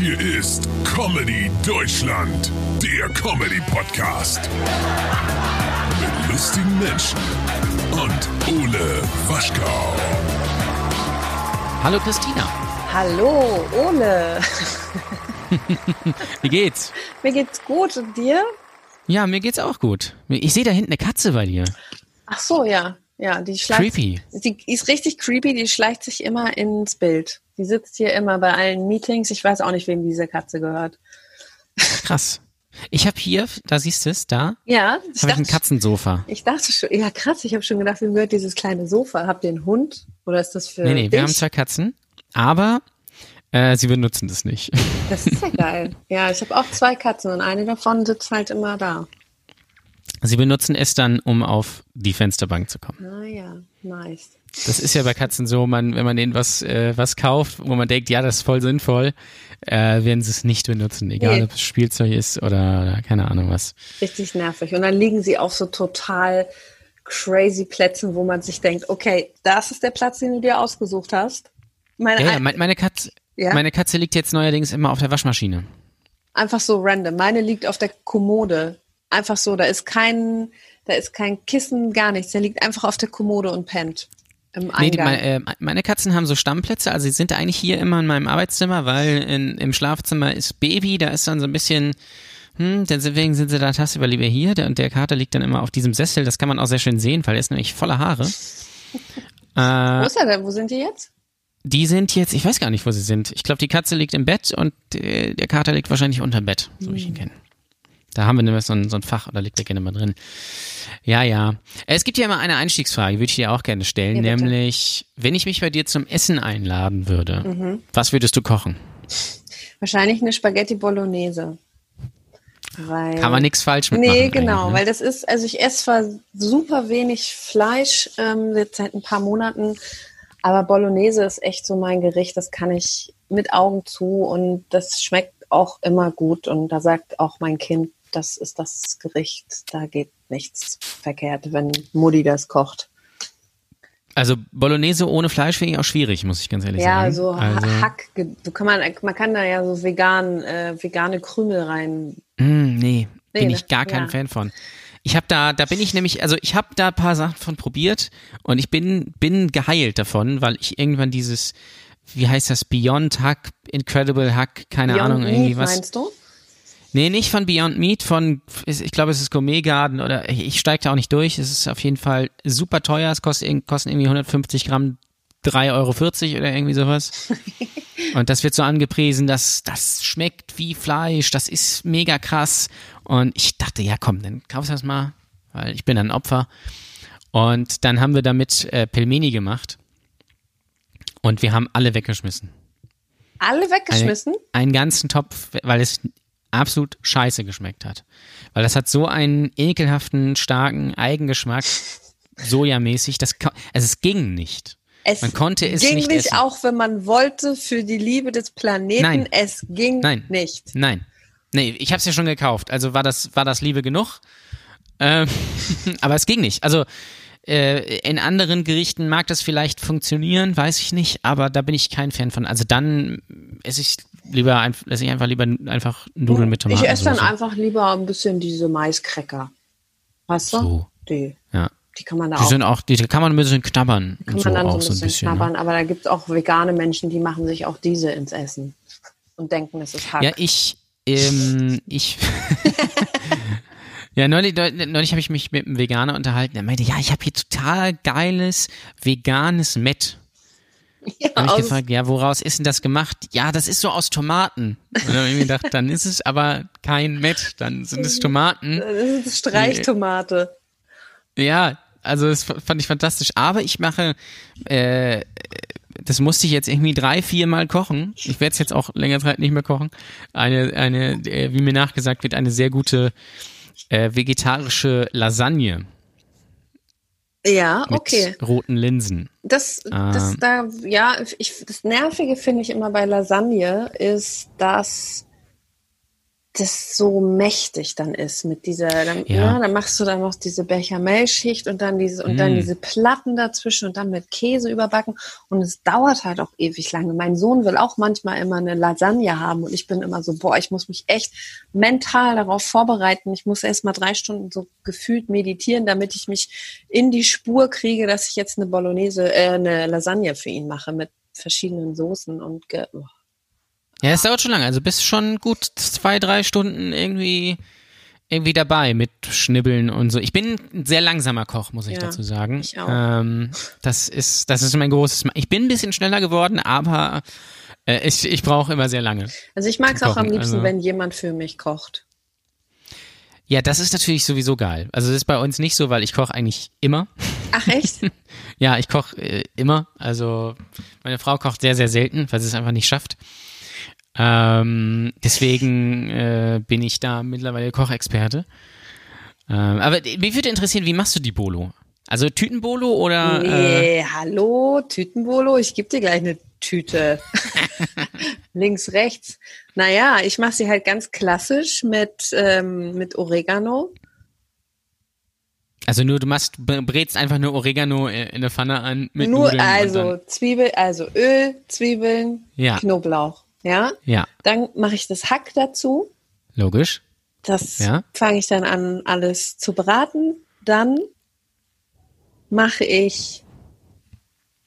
Hier ist Comedy Deutschland, der Comedy Podcast. Mit lustigen Menschen und Ole Waschkau. Hallo Christina. Hallo, Ole. Wie geht's? Mir geht's gut und dir? Ja, mir geht's auch gut. Ich sehe da hinten eine Katze bei dir. Ach so, ja. Ja, die schleicht. Creepy. Die ist richtig creepy, die schleicht sich immer ins Bild. Die sitzt hier immer bei allen Meetings. Ich weiß auch nicht, wem diese Katze gehört. Krass. Ich habe hier, da siehst du es, da, Ja, habe ich ich ein dachte, Katzensofa. ich dachte schon, ja krass, ich habe schon gedacht, wem gehört dieses kleine Sofa? Habt ihr einen Hund? Oder ist das für Nee, nee, dich? wir haben zwei Katzen, aber äh, sie benutzen das nicht. Das ist ja geil. Ja, ich habe auch zwei Katzen und eine davon sitzt halt immer da. Sie benutzen es dann, um auf die Fensterbank zu kommen. Naja, nice. Das ist ja bei Katzen so, man, wenn man denen was, äh, was kauft, wo man denkt, ja, das ist voll sinnvoll, äh, werden sie es nicht benutzen, egal Nee. ob es Spielzeug ist oder keine Ahnung was. Richtig nervig. Und dann liegen sie auf so total crazy Plätzen, wo man sich denkt, okay, das ist der Platz, den du dir ausgesucht hast. Meine, Ja, ja, ein- mein- meine Katze, Ja? meine Katze liegt jetzt neuerdings immer auf der Waschmaschine. einfach so random. Meine liegt auf der Kommode. Einfach so, da ist kein, da ist kein Kissen, gar nichts. Der liegt einfach auf der Kommode und pennt. Im Nee, die, Eingang. meine, äh, meine Katzen haben so Stammplätze, also sie sind eigentlich hier immer in meinem Arbeitszimmer, weil in, im Schlafzimmer ist Baby, da ist dann so ein bisschen, hm, deswegen sind sie da tagsüber lieber hier der, und der Kater liegt dann immer auf diesem Sessel, das kann man auch sehr schön sehen, weil er ist nämlich voller Haare. wo ist er denn? Wo sind die jetzt? Die sind jetzt, ich weiß gar nicht, wo sie sind. Ich glaube, die Katze liegt im Bett und äh, der Kater liegt wahrscheinlich unterm Bett, so wie ich ihn kenne. Da haben wir nämlich so ein, so ein Fach, oder liegt der gerne mal drin. Ja, ja. Es gibt ja immer eine Einstiegsfrage, würde ich dir auch gerne stellen, Ja, nämlich, wenn ich mich bei dir zum Essen einladen würde, Mhm. was würdest du kochen? Wahrscheinlich eine Spaghetti Bolognese. Weil, Kann man nichts falsch mitmachen. Nee, genau, ne? weil das ist, also ich esse zwar super wenig Fleisch ähm, jetzt seit ein paar Monaten, aber Bolognese ist echt so mein Gericht, das kann ich mit Augen zu und das schmeckt auch immer gut und da sagt auch mein Kind, das ist das Gericht, da geht nichts verkehrt, wenn Mutti das kocht. Also Bolognese ohne Fleisch finde ich auch schwierig, muss ich ganz ehrlich Ja, sagen. so also, Hack, so kann man, man kann da ja so vegan, äh, vegane Krümel rein. Mm, nee, bin Nee, ich gar kein ja. Fan von. Ich habe da, da bin ich nämlich, also ich habe da ein paar Sachen von probiert und ich bin, bin geheilt davon, weil ich irgendwann dieses, wie heißt das, Beyond Hack, Incredible Hack, keine Beyond Ahnung, irgendwie Meat, was. Meinst du? Nee, nicht von Beyond Meat, von, ich glaube, es ist Gourmet Garden oder ich, steige da auch nicht durch. Es ist auf jeden Fall super teuer. Es kostet, kosten irgendwie 150 Gramm 3,40 Euro oder irgendwie sowas. Und das wird so angepriesen, dass das schmeckt wie Fleisch, das ist mega krass. Und ich dachte, ja komm, dann kaufst du das mal, weil ich bin ein Opfer. Und dann haben wir damit äh, Pelmeni gemacht. Und wir haben alle weggeschmissen. Alle weggeschmissen? Eine, einen ganzen Topf, weil es absolut scheiße geschmeckt hat. Weil das hat so einen ekelhaften, starken Eigengeschmack, sojamäßig, das, also es ging nicht. Es Man konnte es ging nicht nicht, essen. auch wenn man wollte, für die Liebe des Planeten. Nein. Es ging Nein. nicht. Nein. Nee, ich habe es ja schon gekauft, also war das, war das Liebe genug. Ähm, aber es ging nicht. Also äh, in anderen Gerichten mag das vielleicht funktionieren, weiß ich nicht, aber da bin ich kein Fan von. Also dann esse ich lieber, esse ich einfach lieber einfach Nudeln mit Tomaten. Ich esse dann einfach lieber ein bisschen diese Maiskräcker. Weißt du? So. Die, Ja. die kann man da Die auch sind auch, die kann man ein bisschen knabbern kann man so dann so auch ein so bisschen, ein bisschen. knabbern, Ne? aber da gibt es auch vegane Menschen, die machen sich auch diese ins Essen und denken, es ist Hack. Ja, ich, ähm, ich, ja, neulich, neulich habe ich mich mit einem Veganer unterhalten, der meinte, ja, ich habe hier total geiles veganes Met. Ja, Habe ich gefragt, ja, woraus ist denn das gemacht? Ja, das ist so aus Tomaten. Und dann habe ich mir gedacht, dann ist es aber kein Met, dann sind es Tomaten. das ist Streichtomate. Ja, also das fand ich fantastisch. Aber ich mache, äh, das musste ich jetzt irgendwie drei, vier Mal kochen. Ich werde es jetzt auch länger Zeit nicht mehr kochen. Eine, eine, äh, wie mir nachgesagt wird, eine sehr gute äh, vegetarische Lasagne Ja, mit okay. roten Linsen. Das, das Ähm. da, ja, ich, das Nervige finde ich immer bei Lasagne ist, dass das so mächtig dann ist mit dieser, dann, Ja. ja. dann machst du dann noch diese Bechamelschicht und dann diese und dann Mm. diese Platten dazwischen und dann mit Käse überbacken und es dauert halt auch ewig lange. Mein Sohn will auch manchmal immer eine Lasagne haben und ich bin immer so, boah, ich muss mich echt mental darauf vorbereiten. Ich muss erst mal drei Stunden so gefühlt meditieren, damit ich mich in die Spur kriege, dass ich jetzt eine Bolognese, äh, eine Lasagne für ihn mache mit verschiedenen Soßen und ge oh. Ja, es dauert schon lange. Also bist schon gut zwei, drei Stunden irgendwie irgendwie dabei mit Schnibbeln und so. Ich bin ein sehr langsamer Koch, muss ich Ja, dazu sagen. ich auch. Ähm, das ist das ist mein großes. Ma- Ich bin ein bisschen schneller geworden, aber äh, ich ich brauche immer sehr lange. Also ich mag es auch am liebsten, also- wenn jemand für mich kocht. Ja, das ist natürlich sowieso geil. Also das ist bei uns nicht so, weil ich koche eigentlich immer. Ach echt? Ja, ich koche äh, immer. Also meine Frau kocht sehr, sehr selten, weil sie es einfach nicht schafft. Ähm, deswegen äh, bin ich da mittlerweile Kochexperte. Ähm, aber mich würde interessieren, wie machst du die Bolo? Also Tütenbolo oder? Äh, Nee, hallo, Tütenbolo, ich gebe dir gleich eine Tüte. Links, rechts. Naja, ich mache sie halt ganz klassisch mit, ähm, mit Oregano. also nur du machst, brätst einfach nur Oregano in in eine Pfanne an mit Nur Nudeln also Zwiebel, also Öl, Zwiebeln, Ja. Knoblauch. Ja, Ja, dann mache ich das Hack dazu. logisch. Das Ja. fange ich dann an, alles zu braten. Dann mache ich,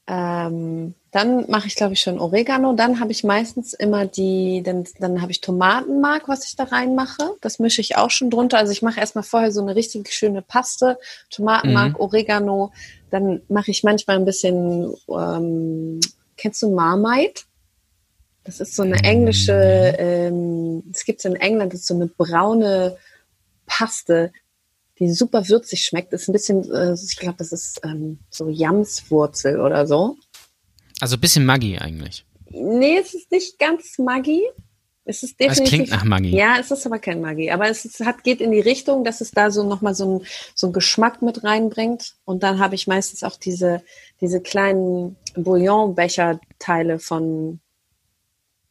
ähm, dann mache ich, glaube ich, schon Oregano. Dann habe ich meistens immer die, dann, dann habe ich Tomatenmark, was ich da reinmache. Das mische ich auch schon drunter. Also ich mache erstmal vorher so eine richtig schöne Paste. Tomatenmark, Oregano. Dann mache ich manchmal ein bisschen, ähm, kennst du Marmite? Das ist so eine englische, ähm, es gibt in England, ist so eine braune Paste, die super würzig schmeckt. Ist ein bisschen, äh, ich glaube, das ist ähm, so Jamswurzel oder so. Also ein bisschen Maggi eigentlich. Nee, es ist nicht ganz Maggi. Es ist Es definitiv. klingt nach Maggi. Ja, es ist aber kein Maggi. Aber es ist, hat, geht in die Richtung, dass es da so nochmal so ein, so ein Geschmack mit reinbringt. Und dann habe ich meistens auch diese, diese kleinen Bouillonbecher-Teile von,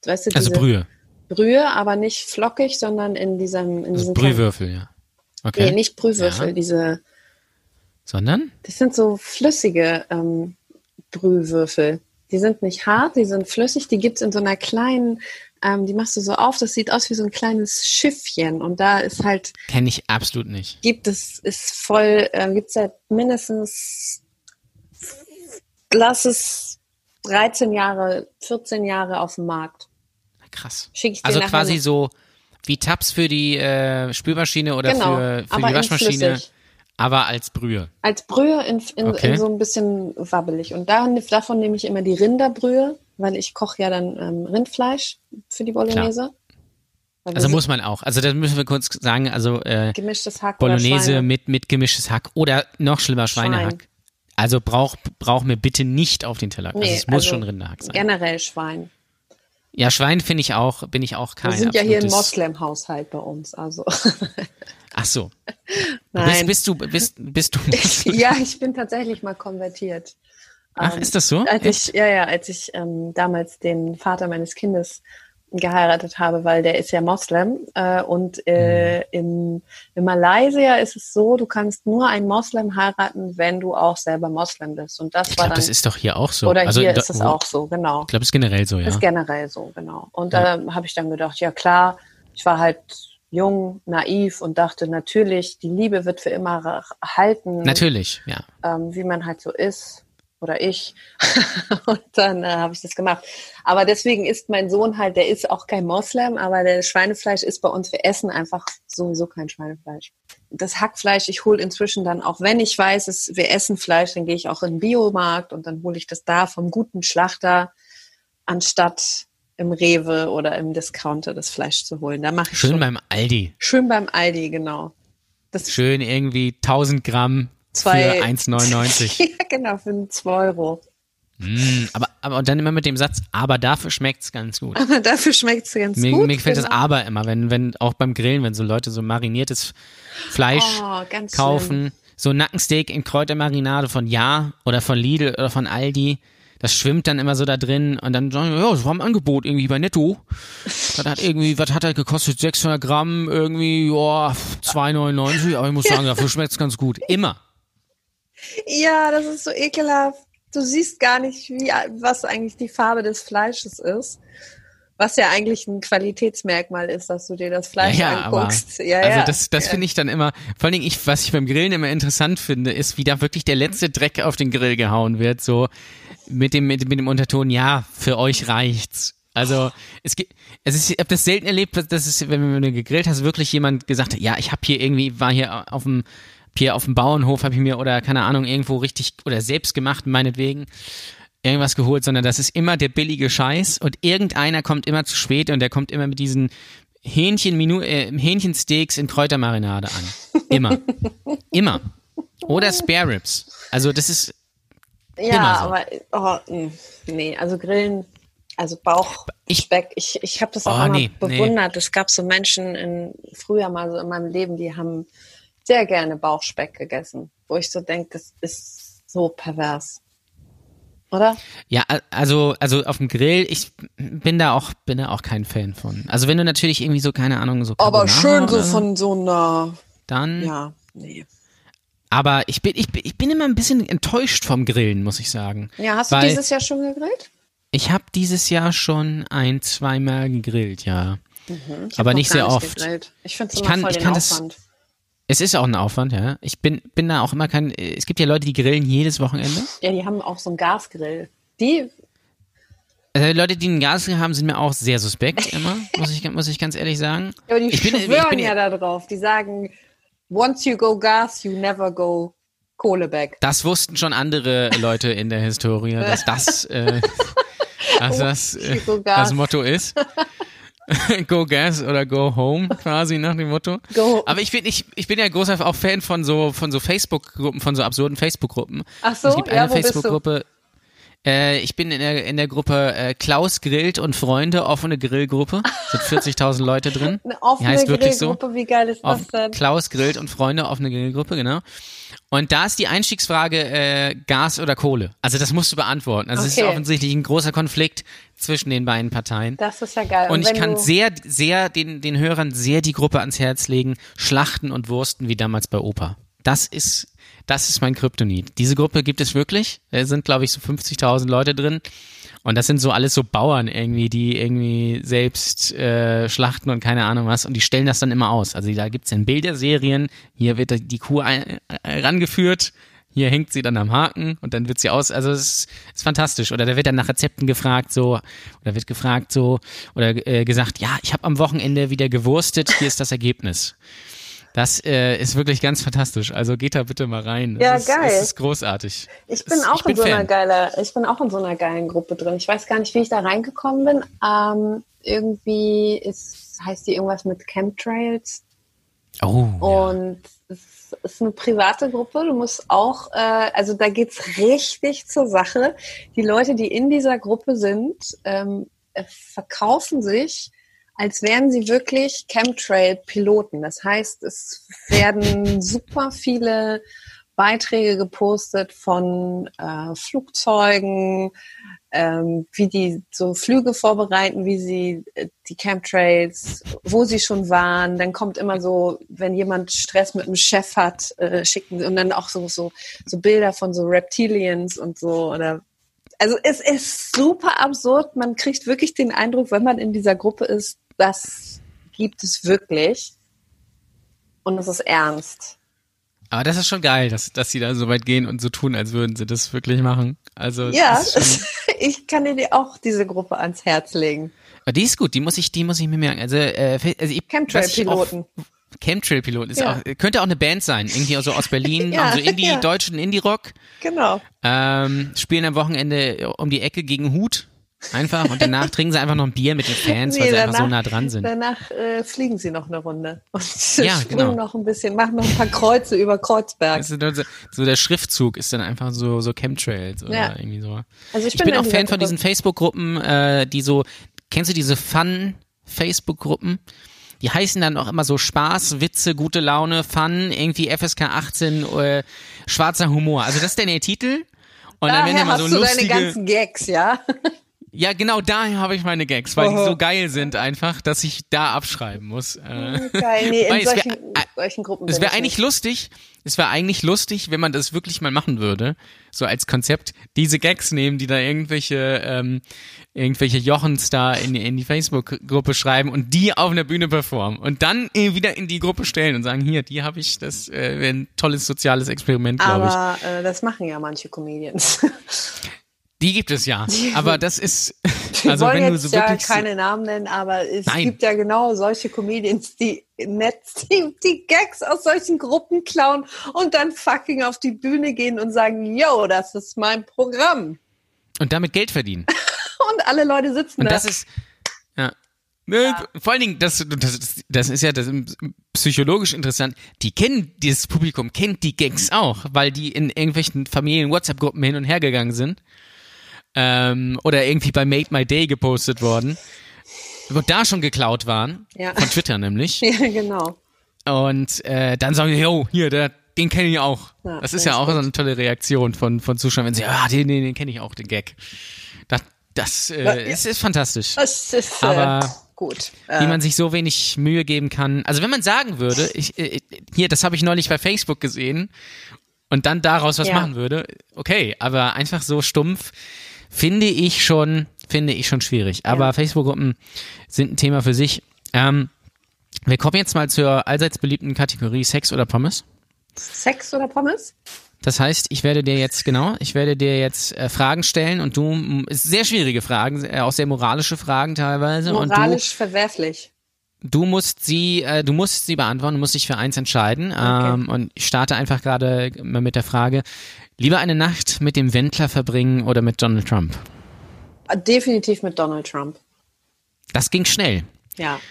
weißt du, Also Brühe. Brühe, aber nicht flockig, sondern in diesem, in Also Brühwürfel, ja. Okay. Nee, nicht Brühwürfel, Ja. diese, Sondern? das sind so flüssige ähm, Brühwürfel. Die sind nicht hart, die sind flüssig, die gibt's in so einer kleinen, ähm, die machst du so auf, das sieht aus wie so ein kleines Schiffchen und da ist halt, Kenne ich absolut nicht. gibt es, ist voll, äh, gibt's seit mindestens, lass es 13 Jahre, 14 Jahre auf dem Markt. Krass. Schick ich dir Also quasi so wie Tabs für die äh, Spülmaschine oder Genau, für, für die in Waschmaschine, aber als Brühe. Als Brühe in, in, Okay. in so ein bisschen wabbelig. Und da, davon nehme ich immer die Rinderbrühe, weil ich koche ja dann ähm, Rindfleisch für die Bolognese. Also muss man auch. Also das müssen wir kurz sagen. Also äh, gemischtes Hack Bolognese mit mit gemischtes Hack oder noch schlimmer Schweinehack. Schwein. Also brauch brauch mir bitte nicht auf den Teller. also Nee, es muss also schon Rinderhack sein. Generell Schwein. Ja, Schwein finde ich auch, bin ich auch kein Wir sind ja hier ein Moslem-Haushalt bei uns. Also Ach so. Nein. Bist, bist du bist bist du ja, ich bin tatsächlich mal konvertiert. Ach, Ähm, ist das so? Als Echt? ich, ja, ja, als ich ähm, damals den Vater meines Kindes geheiratet habe, weil der ist ja Moslem. Äh, und äh, Mhm. in, in Malaysia ist es so, du kannst nur einen Moslem heiraten, wenn du auch selber Moslem bist. Und das Ich war glaube, dann. das ist doch hier auch so. oder also hier ist es auch so, genau. Ich glaube, es ist generell so, ja. Ist generell so, genau. Und da habe ich dann gedacht, ja klar, ich war halt jung, naiv und dachte natürlich, die Liebe wird für immer halten, Natürlich, ja. ähm, wie man halt so ist oder ich. und dann äh, habe ich das gemacht. Aber deswegen ist mein Sohn halt, der ist auch kein Moslem, aber der Schweinefleisch ist bei uns, wir essen einfach sowieso kein Schweinefleisch. Das Hackfleisch, ich hole inzwischen dann, auch wenn ich weiß, es, wir essen Fleisch, dann gehe ich auch in den Biomarkt und dann hole ich das da vom guten Schlachter, anstatt im Rewe oder im Discounter das Fleisch zu holen. Da mache ich Schön schon. beim Aldi. Schön beim Aldi, genau. Das Schön irgendwie 1000 Gramm Zwei- für 1,99. ja, genau, für 2 Euro. mm, aber, aber und dann immer mit dem Satz, aber dafür schmeckt's ganz gut. Aber dafür schmeckt es ganz Mir, gut. mir gefällt das genau. Aber immer, wenn, wenn, auch beim Grillen, wenn so Leute so mariniertes Fleisch Oh, kaufen, so Nackensteak in Kräutermarinade von Ja oder von Lidl oder von Aldi, das schwimmt dann immer so da drin und dann sagen, ja, das war im Angebot irgendwie bei Netto. Das hat irgendwie, was hat er gekostet? 600 Gramm, irgendwie, ja, 2,99. Aber ich muss sagen, dafür schmeckt's ganz gut. Immer. Ja, das ist so ekelhaft. Du siehst gar nicht, wie, was eigentlich die Farbe des Fleisches ist. Was ja eigentlich ein Qualitätsmerkmal ist, dass du dir das Fleisch Ja, ja, aber, anguckst. ja, also ja. das, das finde ich dann immer, vor allen Dingen ich, was ich beim Grillen immer interessant finde, ist, wie da wirklich der letzte Dreck auf den Grill gehauen wird, so mit dem, mit, mit dem Unterton, ja, für euch reicht's. Also es gibt, es ist, ich habe das selten erlebt, dass es, wenn du gegrillt hast, wirklich jemand gesagt hat, ja, ich habe hier irgendwie, war hier auf dem, hier auf dem Bauernhof, habe ich mir oder keine Ahnung irgendwo richtig oder selbst gemacht meinetwegen irgendwas geholt, sondern das ist immer der billige Scheiß und irgendeiner kommt immer zu spät und der kommt immer mit diesen Hähnchen äh, Hähnchensteaks in Kräutermarinade an. Immer. immer. Oder Spare Ribs. Also das ist Ja, so. aber oh, mh, nee, also Grillen, also Ich- Bauchspeck, ich, ich habe das auch Oh, immer nee, nee. bewundert. Es gab so Menschen in, früher mal so in meinem Leben, die haben sehr gerne Bauchspeck gegessen, wo ich so denke, das ist so pervers. Oder? ja, also also auf dem Grill, ich bin da auch bin da auch kein Fan von. Also wenn du natürlich irgendwie so keine Ahnung so Aber Carbonara schön so von so einer, dann ja, nee. aber ich bin ich bin ich bin immer ein bisschen enttäuscht vom Grillen, muss ich sagen. Ja, hast du dieses Jahr schon gegrillt? Ich habe dieses Jahr schon ein, zweimal gegrillt, ja. Ich hab Aber nicht sehr oft. gegrillt. Ich finde es Ich immer kann- voll ich kann das- Aufwand. Es ist auch ein Aufwand, ja. Ich bin, bin da auch immer kein. Es gibt ja Leute, die grillen jedes Wochenende. Ja, die haben auch so einen Gasgrill. Die, Also Leute, die einen Gasgrill haben, sind mir auch sehr suspekt immer, muss ich, muss ich ganz ehrlich sagen. aber die ich bin, ich schwören bin ja da drauf. Die sagen, once you go gas, you never go Kohleback. Das wussten schon andere Leute in der Historie, dass das, äh, dass das, äh, das Motto ist. go Gas oder Go Home, quasi nach dem Motto. Go- Aber ich bin, ich, ich bin ja großer auch Fan von so, von so Facebook-Gruppen, von so absurden Facebook-Gruppen. Ach so, es gibt ja, eine du? Facebook-Gruppe. Äh, ich bin in der, in der Gruppe äh, Klaus grillt und Freunde, offene Grillgruppe. Sind 40.000 Leute drin. Eine Die offene heißt wirklich so. Wie geil ist Auf das denn? Klaus grillt und Freunde, offene Grillgruppe, genau. Und da ist die Einstiegsfrage äh, Gas oder Kohle. Also das musst du beantworten. Also es ist offensichtlich ein großer Konflikt zwischen den beiden Parteien. Das ist ja geil. Und ich wenn kann sehr, sehr den, den Hörern sehr die Gruppe ans Herz legen, Schlachten und Wursten wie damals bei Opa. Das ist, das ist mein Kryptonit. Diese Gruppe gibt es wirklich. Da sind, glaube ich, so 50.000 Leute drin. Und das sind so alles so Bauern irgendwie, die irgendwie selbst äh, schlachten und keine Ahnung was. Und die stellen das dann immer aus. Also da gibt's dann Bilderserien. Hier wird die Kuh ein, äh, rangeführt. Hier hängt sie dann am Haken und dann wird sie aus. Also es ist, fantastisch. Oder da wird dann nach Rezepten gefragt so, oder wird gefragt so, oder äh, gesagt, ja, ich habe am Wochenende wieder gewurstet, hier ist das Ergebnis. Das äh, ist wirklich ganz fantastisch. Also geht da bitte mal rein. Ja, es ist, geil. Es ist großartig. ich bin Es- auch ich bin in so einer Fan. geiler, ich bin auch in so einer geilen Gruppe drin. Ich weiß gar nicht, wie ich da reingekommen bin. Ähm, irgendwie ist, heißt die irgendwas mit Chemtrails. Oh, ja. Und es ist eine private Gruppe. Du musst auch, äh, also da geht's richtig zur Sache. Die Leute, die in dieser Gruppe sind, ähm, äh, verkaufen sich, als wären sie wirklich Chemtrail-Piloten. Das heißt, es werden super viele Beiträge gepostet von äh, Flugzeugen, ähm, wie die so Flüge vorbereiten, wie sie äh, die Chemtrails, wo sie schon waren. Dann kommt immer so, wenn jemand Stress mit dem Chef hat, äh, schicken und dann auch so, so, so Bilder von so Reptilians und so oder also es ist super absurd. Man kriegt wirklich den Eindruck, wenn man in dieser Gruppe ist, das gibt es wirklich. Und es ist ernst. Aber das ist schon geil, dass, dass sie da so weit gehen und so tun, als würden sie das wirklich machen. Also Ja, schon, ich kann dir auch diese Gruppe ans Herz legen. aber die ist gut, die muss ich, die muss ich mir merken. Also, äh, also ich, Chemtrail-Piloten. Chemtrail-Piloten ist Ja. auch, könnte auch eine Band sein, irgendwie so aus Berlin, Ja, machen so Indie, ja. deutschen Indie-Rock, Genau. ähm, spielen am Wochenende um die Ecke gegen Hut. Einfach und danach trinken sie einfach noch ein Bier mit den Fans, weil Nee, sie einfach so nah dran sind. Danach äh, fliegen sie noch eine Runde und Ja, springen genau. noch ein bisschen, machen noch ein paar Kreuze über Kreuzberg. So, so der Schriftzug ist dann einfach so so Chemtrails oder Ja. irgendwie so. Also ich Ich bin bin in auch Fan von diesen Facebook-Gruppen, äh, die so, kennst du diese Fun-Facebook-Gruppen? Die heißen dann auch immer so Spaß, Witze, gute Laune, Fun, irgendwie FSK 18, äh, schwarzer Humor. Also das ist dann der Titel. Und dann werden Daher immer hast so du lustige, deine ganzen Gags, ja? Ja, genau da habe ich meine Gags, weil die so geil sind einfach, dass ich da abschreiben muss. Äh, Geil, nee, in es wär- solchen, solchen Gruppen. Es wäre ich eigentlich nicht. lustig, es wäre eigentlich lustig, wenn man das wirklich mal machen würde, so als Konzept, diese Gags nehmen, die da irgendwelche, ähm, irgendwelche Jochens da in, die- in die Facebook-Gruppe schreiben und die auf einer Bühne performen und dann wieder in die Gruppe stellen und sagen, hier, die habe ich, das äh, wäre ein tolles soziales Experiment, glaube ich. Aber äh, das machen ja manche Comedians. Die gibt es ja, aber das ist, Wir also wollen wenn du jetzt so ja wirklich, keine Namen nennen, aber es Nein. gibt ja genau solche Comedians, die Netz, die, die Gags aus solchen Gruppen klauen und dann fucking auf die Bühne gehen und sagen, yo, das ist mein Programm. und damit Geld verdienen. Und alle Leute sitzen Und da. das ist, ja. Ne, Vor allen Dingen, das, das, das ist ja das ist psychologisch interessant. Die kennen, dieses Publikum kennt die Gags auch, weil die in irgendwelchen Familien-WhatsApp-Gruppen hin und her gegangen sind. Ähm, oder irgendwie bei Made My Day gepostet worden. Und da schon geklaut waren. Ja. Von Twitter nämlich. ja, genau. Und äh, dann sagen die, yo, hier, der, den kenne ich auch. Ja, das ist ja ist auch so eine tolle Reaktion von, von Zuschauern, wenn sie, ah, den, den, den kenne ich auch, den Gag. Das, das äh, Ja. es ist fantastisch. Das ist äh, Aber- gut. wie Äh, man sich so wenig Mühe geben kann. Also wenn man sagen würde, ich, äh, hier, das habe ich neulich bei Facebook gesehen und dann daraus was Ja. machen würde, okay, aber einfach so stumpf finde ich schon, finde ich schon schwierig. Aber Facebook-Gruppen sind ein Thema für sich. Ähm, wir kommen jetzt mal zur allseits beliebten Kategorie Sex oder Pommes. Sex oder Pommes? Das heißt, ich werde dir jetzt, genau, ich werde dir jetzt äh, Fragen stellen und du, sehr schwierige Fragen, äh, auch sehr moralische Fragen teilweise. Und du Moralisch verwerflich. Du musst sie, äh, du musst sie beantworten, du musst dich für eins entscheiden. Ähm, und ich starte einfach gerade mal mit der Frage: Lieber eine Nacht mit dem Wendler verbringen oder mit Donald Trump? Äh, Definitiv mit Donald Trump. Das ging schnell. Ja.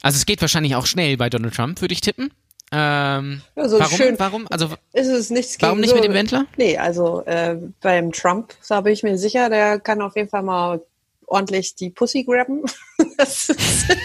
Also es geht wahrscheinlich auch schnell bei Donald Trump, würde ich tippen. Ähm, Ja, so warum? schön- Warum? Also Ist es nichts Warum nicht so, mit dem Wendler? Nee, also äh, beim Trump, da bin ich mir sicher, der kann auf jeden Fall mal ordentlich die Pussy grabben. Das ist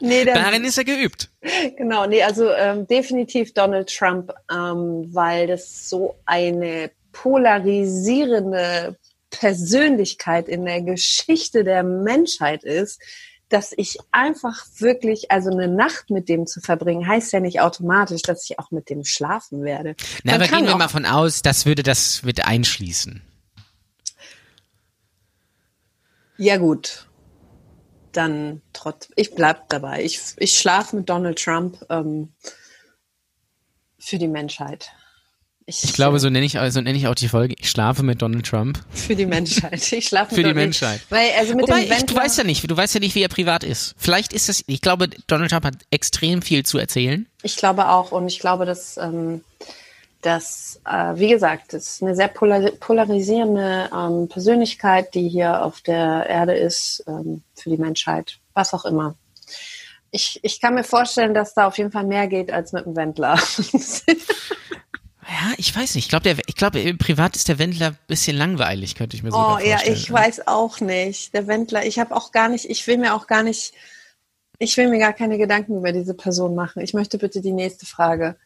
nee, der, darin ist er geübt. genau, nee, also ähm, definitiv Donald Trump, ähm, weil das so eine polarisierende Persönlichkeit in der Geschichte der Menschheit ist, dass ich einfach wirklich, also eine Nacht mit dem zu verbringen, heißt ja nicht automatisch, dass ich auch mit dem schlafen werde. Na, Man aber gehen wir mal von aus, das würde das mit einschließen. Ja gut, dann trotz, ich bleib dabei. Ich, ich schlafe mit Donald Trump ähm, für die Menschheit. Ich glaube, so nenne ich, so nenne ich auch die Folge. Ich schlafe mit Donald Trump. für die Menschheit. Ich schlafe Für mit die Donald- Menschheit. Weil also mit Wobei, dem ich, du weißt ja nicht, du weißt ja nicht, wie er privat ist. Vielleicht ist das, ich glaube, Donald Trump hat extrem viel zu erzählen. Ich glaube auch und ich glaube, dass, ähm, dass äh, wie gesagt, das ist eine sehr polar polarisierende ähm, Persönlichkeit, die hier auf der Erde ist ähm, für die Menschheit, was auch immer. Ich, ich kann mir vorstellen, dass da auf jeden Fall mehr geht als mit dem Wendler. Ja, ich weiß nicht. Ich glaube, ich glaube, privat ist der Wendler ein bisschen langweilig, könnte ich mir so Oh ja, vorstellen. ich weiß auch nicht. Der Wendler, ich habe auch gar nicht, ich will mir auch gar nicht, ich will mir gar keine Gedanken über diese Person machen. Ich möchte bitte die nächste Frage.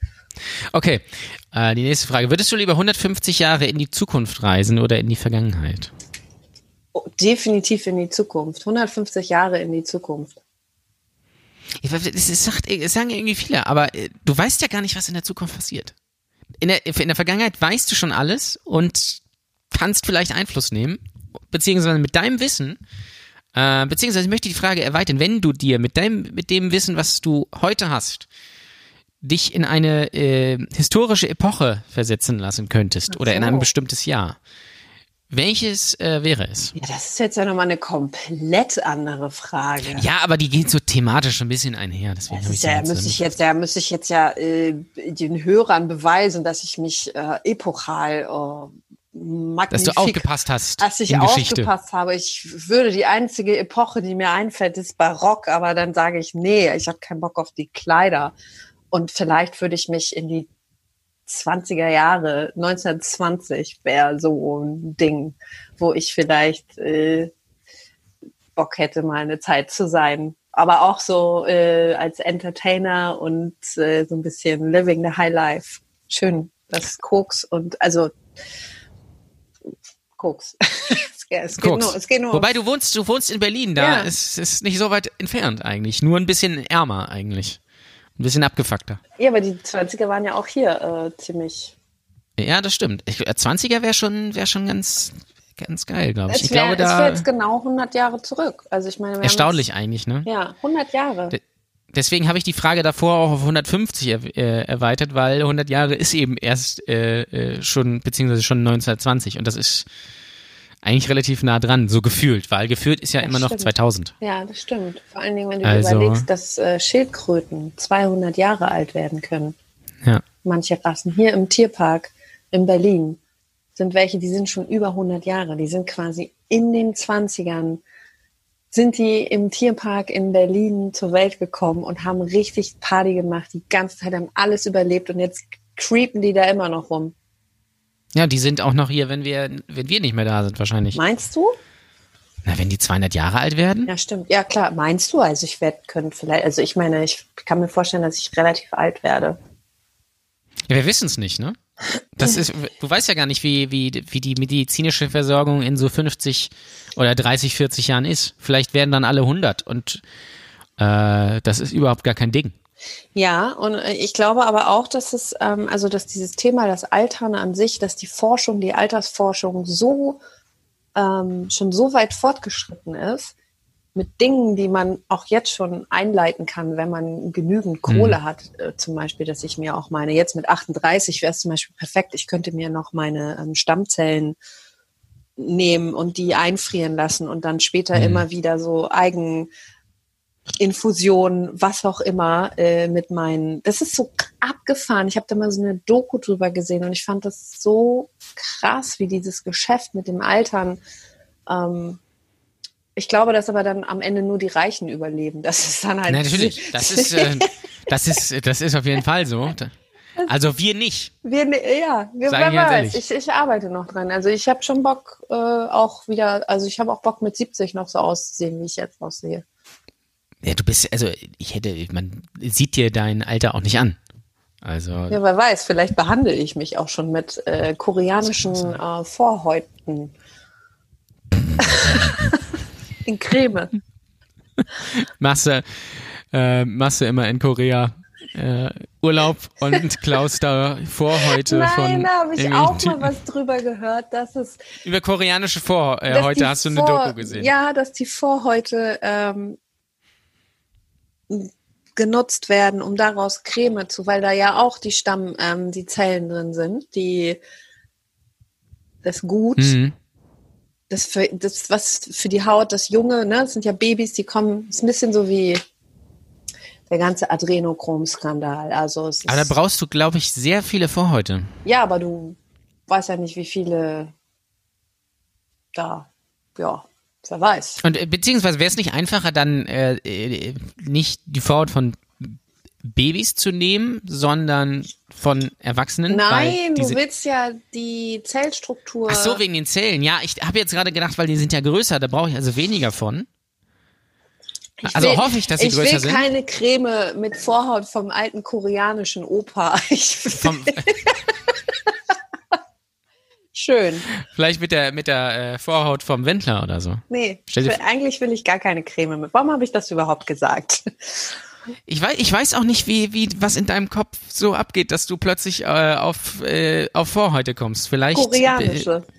Okay, äh, die nächste Frage. Würdest du lieber 150 Jahre in die Zukunft reisen oder in die Vergangenheit? Oh, definitiv in die Zukunft. 150 Jahre in die Zukunft. Das sagt, sagen irgendwie viele, aber äh, du weißt ja gar nicht, was in der Zukunft passiert. In der, in der Vergangenheit weißt du schon alles und kannst vielleicht Einfluss nehmen, beziehungsweise mit deinem Wissen, äh, beziehungsweise ich möchte die Frage erweitern, wenn du dir mit deinem, mit dem Wissen, was du heute hast, dich in eine äh, historische Epoche versetzen lassen könntest oder in so. ein bestimmtes Jahr, welches äh, wäre es? Ja, das ist jetzt ja nochmal eine komplett andere Frage. Ja, aber die geht so thematisch ein bisschen einher. Deswegen Das ist ja, müsste ich jetzt, ja, müsste ich jetzt ja äh, den Hörern beweisen, dass ich mich äh, epochal äh, magnifik, dass du aufgepasst hast dass ich aufgepasst habe. Ich würde die einzige Epoche, die mir einfällt, ist Barock, aber dann sage ich, nee, ich habe keinen Bock auf die Kleider. Und vielleicht würde ich mich in die 20er Jahre, 1920 wäre so ein Ding, wo ich vielleicht äh, Bock hätte, mal eine Zeit zu sein. Aber auch so äh, als Entertainer und äh, so ein bisschen living the high life. Schön, das Koks und also Koks. es, geht Koks. Nur, es geht nur Wobei du wohnst, du wohnst in Berlin, da ja. ist es nicht so weit entfernt eigentlich. Nur ein bisschen ärmer eigentlich. Ein bisschen abgefuckter. Ja, aber die 20er waren ja auch hier äh, ziemlich. Ja, das stimmt. Ich, 20er äh, wäre schon, wär schon ganz, ganz geil, glaube ich. Es wär, ich glaube, da. wäre jetzt genau 100 Jahre zurück. Also ich meine, erstaunlich eigentlich, ne? Ja, 100 Jahre. De deswegen habe ich die Frage davor auch auf 150 er, äh, erweitert, weil 100 Jahre ist eben erst äh, äh, schon, beziehungsweise schon 1920 und das ist eigentlich relativ nah dran, so gefühlt, weil gefühlt ist ja das immer stimmt. noch 2000. Ja, das stimmt. Vor allen Dingen, wenn du also, überlegst, dass äh, Schildkröten 200 Jahre alt werden können. Ja. Manche Rassen. Hier im Tierpark in Berlin sind welche, die sind schon über 100 Jahre. Die sind quasi in den 20ern sind die im Tierpark in Berlin zur Welt gekommen und haben richtig Party gemacht. Die ganze Zeit haben alles überlebt und jetzt creepen die da immer noch rum. Ja, die sind auch noch hier, wenn wir, wenn wir nicht mehr da sind, wahrscheinlich. Meinst du? Na, wenn die 200 Jahre alt werden? Ja, stimmt. Ja, klar. Meinst du? Also ich werde, können vielleicht, also ich meine, ich kann mir vorstellen, dass ich relativ alt werde. Ja, wir wissen es nicht, ne? Das ist, du weißt ja gar nicht, wie, wie, wie die medizinische Versorgung in so 50 oder 30, 40 Jahren ist. Vielleicht werden dann alle 100 und äh, das ist überhaupt gar kein Ding. Ja, und äh, ich glaube aber auch, dass es, ähm, also dass dieses Thema, das Altern an sich, dass die Forschung, die Altersforschung so ähm, schon so weit fortgeschritten ist, mit Dingen, die man auch jetzt schon einleiten kann, wenn man genügend Kohle mhm. hat, äh, zum Beispiel, dass ich mir auch meine, jetzt mit 38 wäre es zum Beispiel perfekt, ich könnte mir noch meine ähm, Stammzellen nehmen und die einfrieren lassen und dann später mhm. immer wieder so eigen Infusion, was auch immer, äh, mit meinen. Das ist so abgefahren. Ich habe da mal so eine Doku drüber gesehen und ich fand das so krass, wie dieses Geschäft mit dem Altern. Ähm, ich glaube, dass aber dann am Ende nur die Reichen überleben. Das ist dann halt. Na, natürlich. Das ist, äh, das ist, das ist auf jeden Fall so. Also wir nicht. Wir, ja, wir, wer weiß. Ich, ich arbeite noch dran. Also ich habe schon Bock äh, auch wieder, also ich habe auch Bock mit 70 noch so auszusehen, wie ich jetzt aussehe. Ja, du bist, also ich hätte, man sieht dir dein Alter auch nicht an. Also. Ja, wer weiß, vielleicht behandle ich mich auch schon mit äh, koreanischen äh, Vorhäuten. in Creme. machst du, äh, du immer in Korea äh, Urlaub und Klaus da Vorhäute Nein, von. Nein, da habe ich auch mal was drüber gehört, dass es. Über koreanische Vorhäute äh, hast du eine Vor Doku gesehen. Ja, dass die Vorhäute ähm, genutzt werden, um daraus Creme zu, weil da ja auch die Stamm, ähm, die Zellen drin sind, die das Gut, mhm. das, für, das was für die Haut, das Junge, ne, das sind ja Babys, die kommen, ist ein bisschen so wie der ganze Adrenochrom-Skandal. Also aber da brauchst du, glaube ich, sehr viele Vorhäute. Ja, aber du weißt ja nicht, wie viele da, ja, Wer weiß. Und äh, beziehungsweise wäre es nicht einfacher, dann äh, äh, nicht die Vorhaut von Babys zu nehmen, sondern von Erwachsenen? Nein, du willst ja die Zellstruktur. Ach so, wegen den Zellen. Ja, ich habe jetzt gerade gedacht, weil die sind ja größer, da brauche ich also weniger von. Ich also will, hoffe ich, dass sie größer sind. Ich will keine Creme mit Vorhaut vom alten koreanischen Opa. Ich vom, Schön. Vielleicht mit der, mit der äh, Vorhaut vom Wendler oder so. Nee, will, eigentlich will ich gar keine Creme mit. Warum habe ich das überhaupt gesagt? Ich weiß, ich weiß auch nicht, wie, wie, was in deinem Kopf so abgeht, dass du plötzlich äh, auf, äh, auf Vorhäute kommst. Vielleicht. Koreanische. Äh,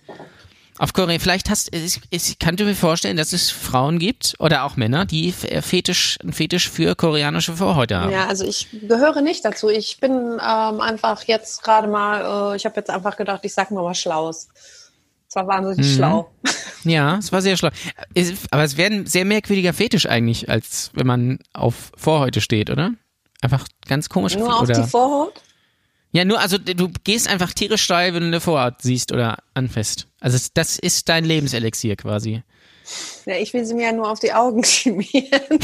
auf Korea, vielleicht hast ich, ich kann mir vorstellen, dass es Frauen gibt oder auch Männer, die äh, Fetisch, einen Fetisch für koreanische Vorhäute haben. Ja, also ich gehöre nicht dazu. Ich bin ähm, einfach jetzt gerade mal, äh, ich habe jetzt einfach gedacht, ich sag mal was Schlaues. Es war wahnsinnig mhm. schlau. Ja, es war sehr schlau. Aber es wäre ein sehr merkwürdiger Fetisch eigentlich, als wenn man auf Vorhäute steht, oder? Einfach ganz komisch. Nur auf oder? die Vorhaut? Ja, nur, also du gehst einfach tierisch steil, wenn du eine Vorhaut siehst oder anfasst. Also das ist dein Lebenselixier quasi. Ja, ich will sie mir ja nur auf die Augen schmieren.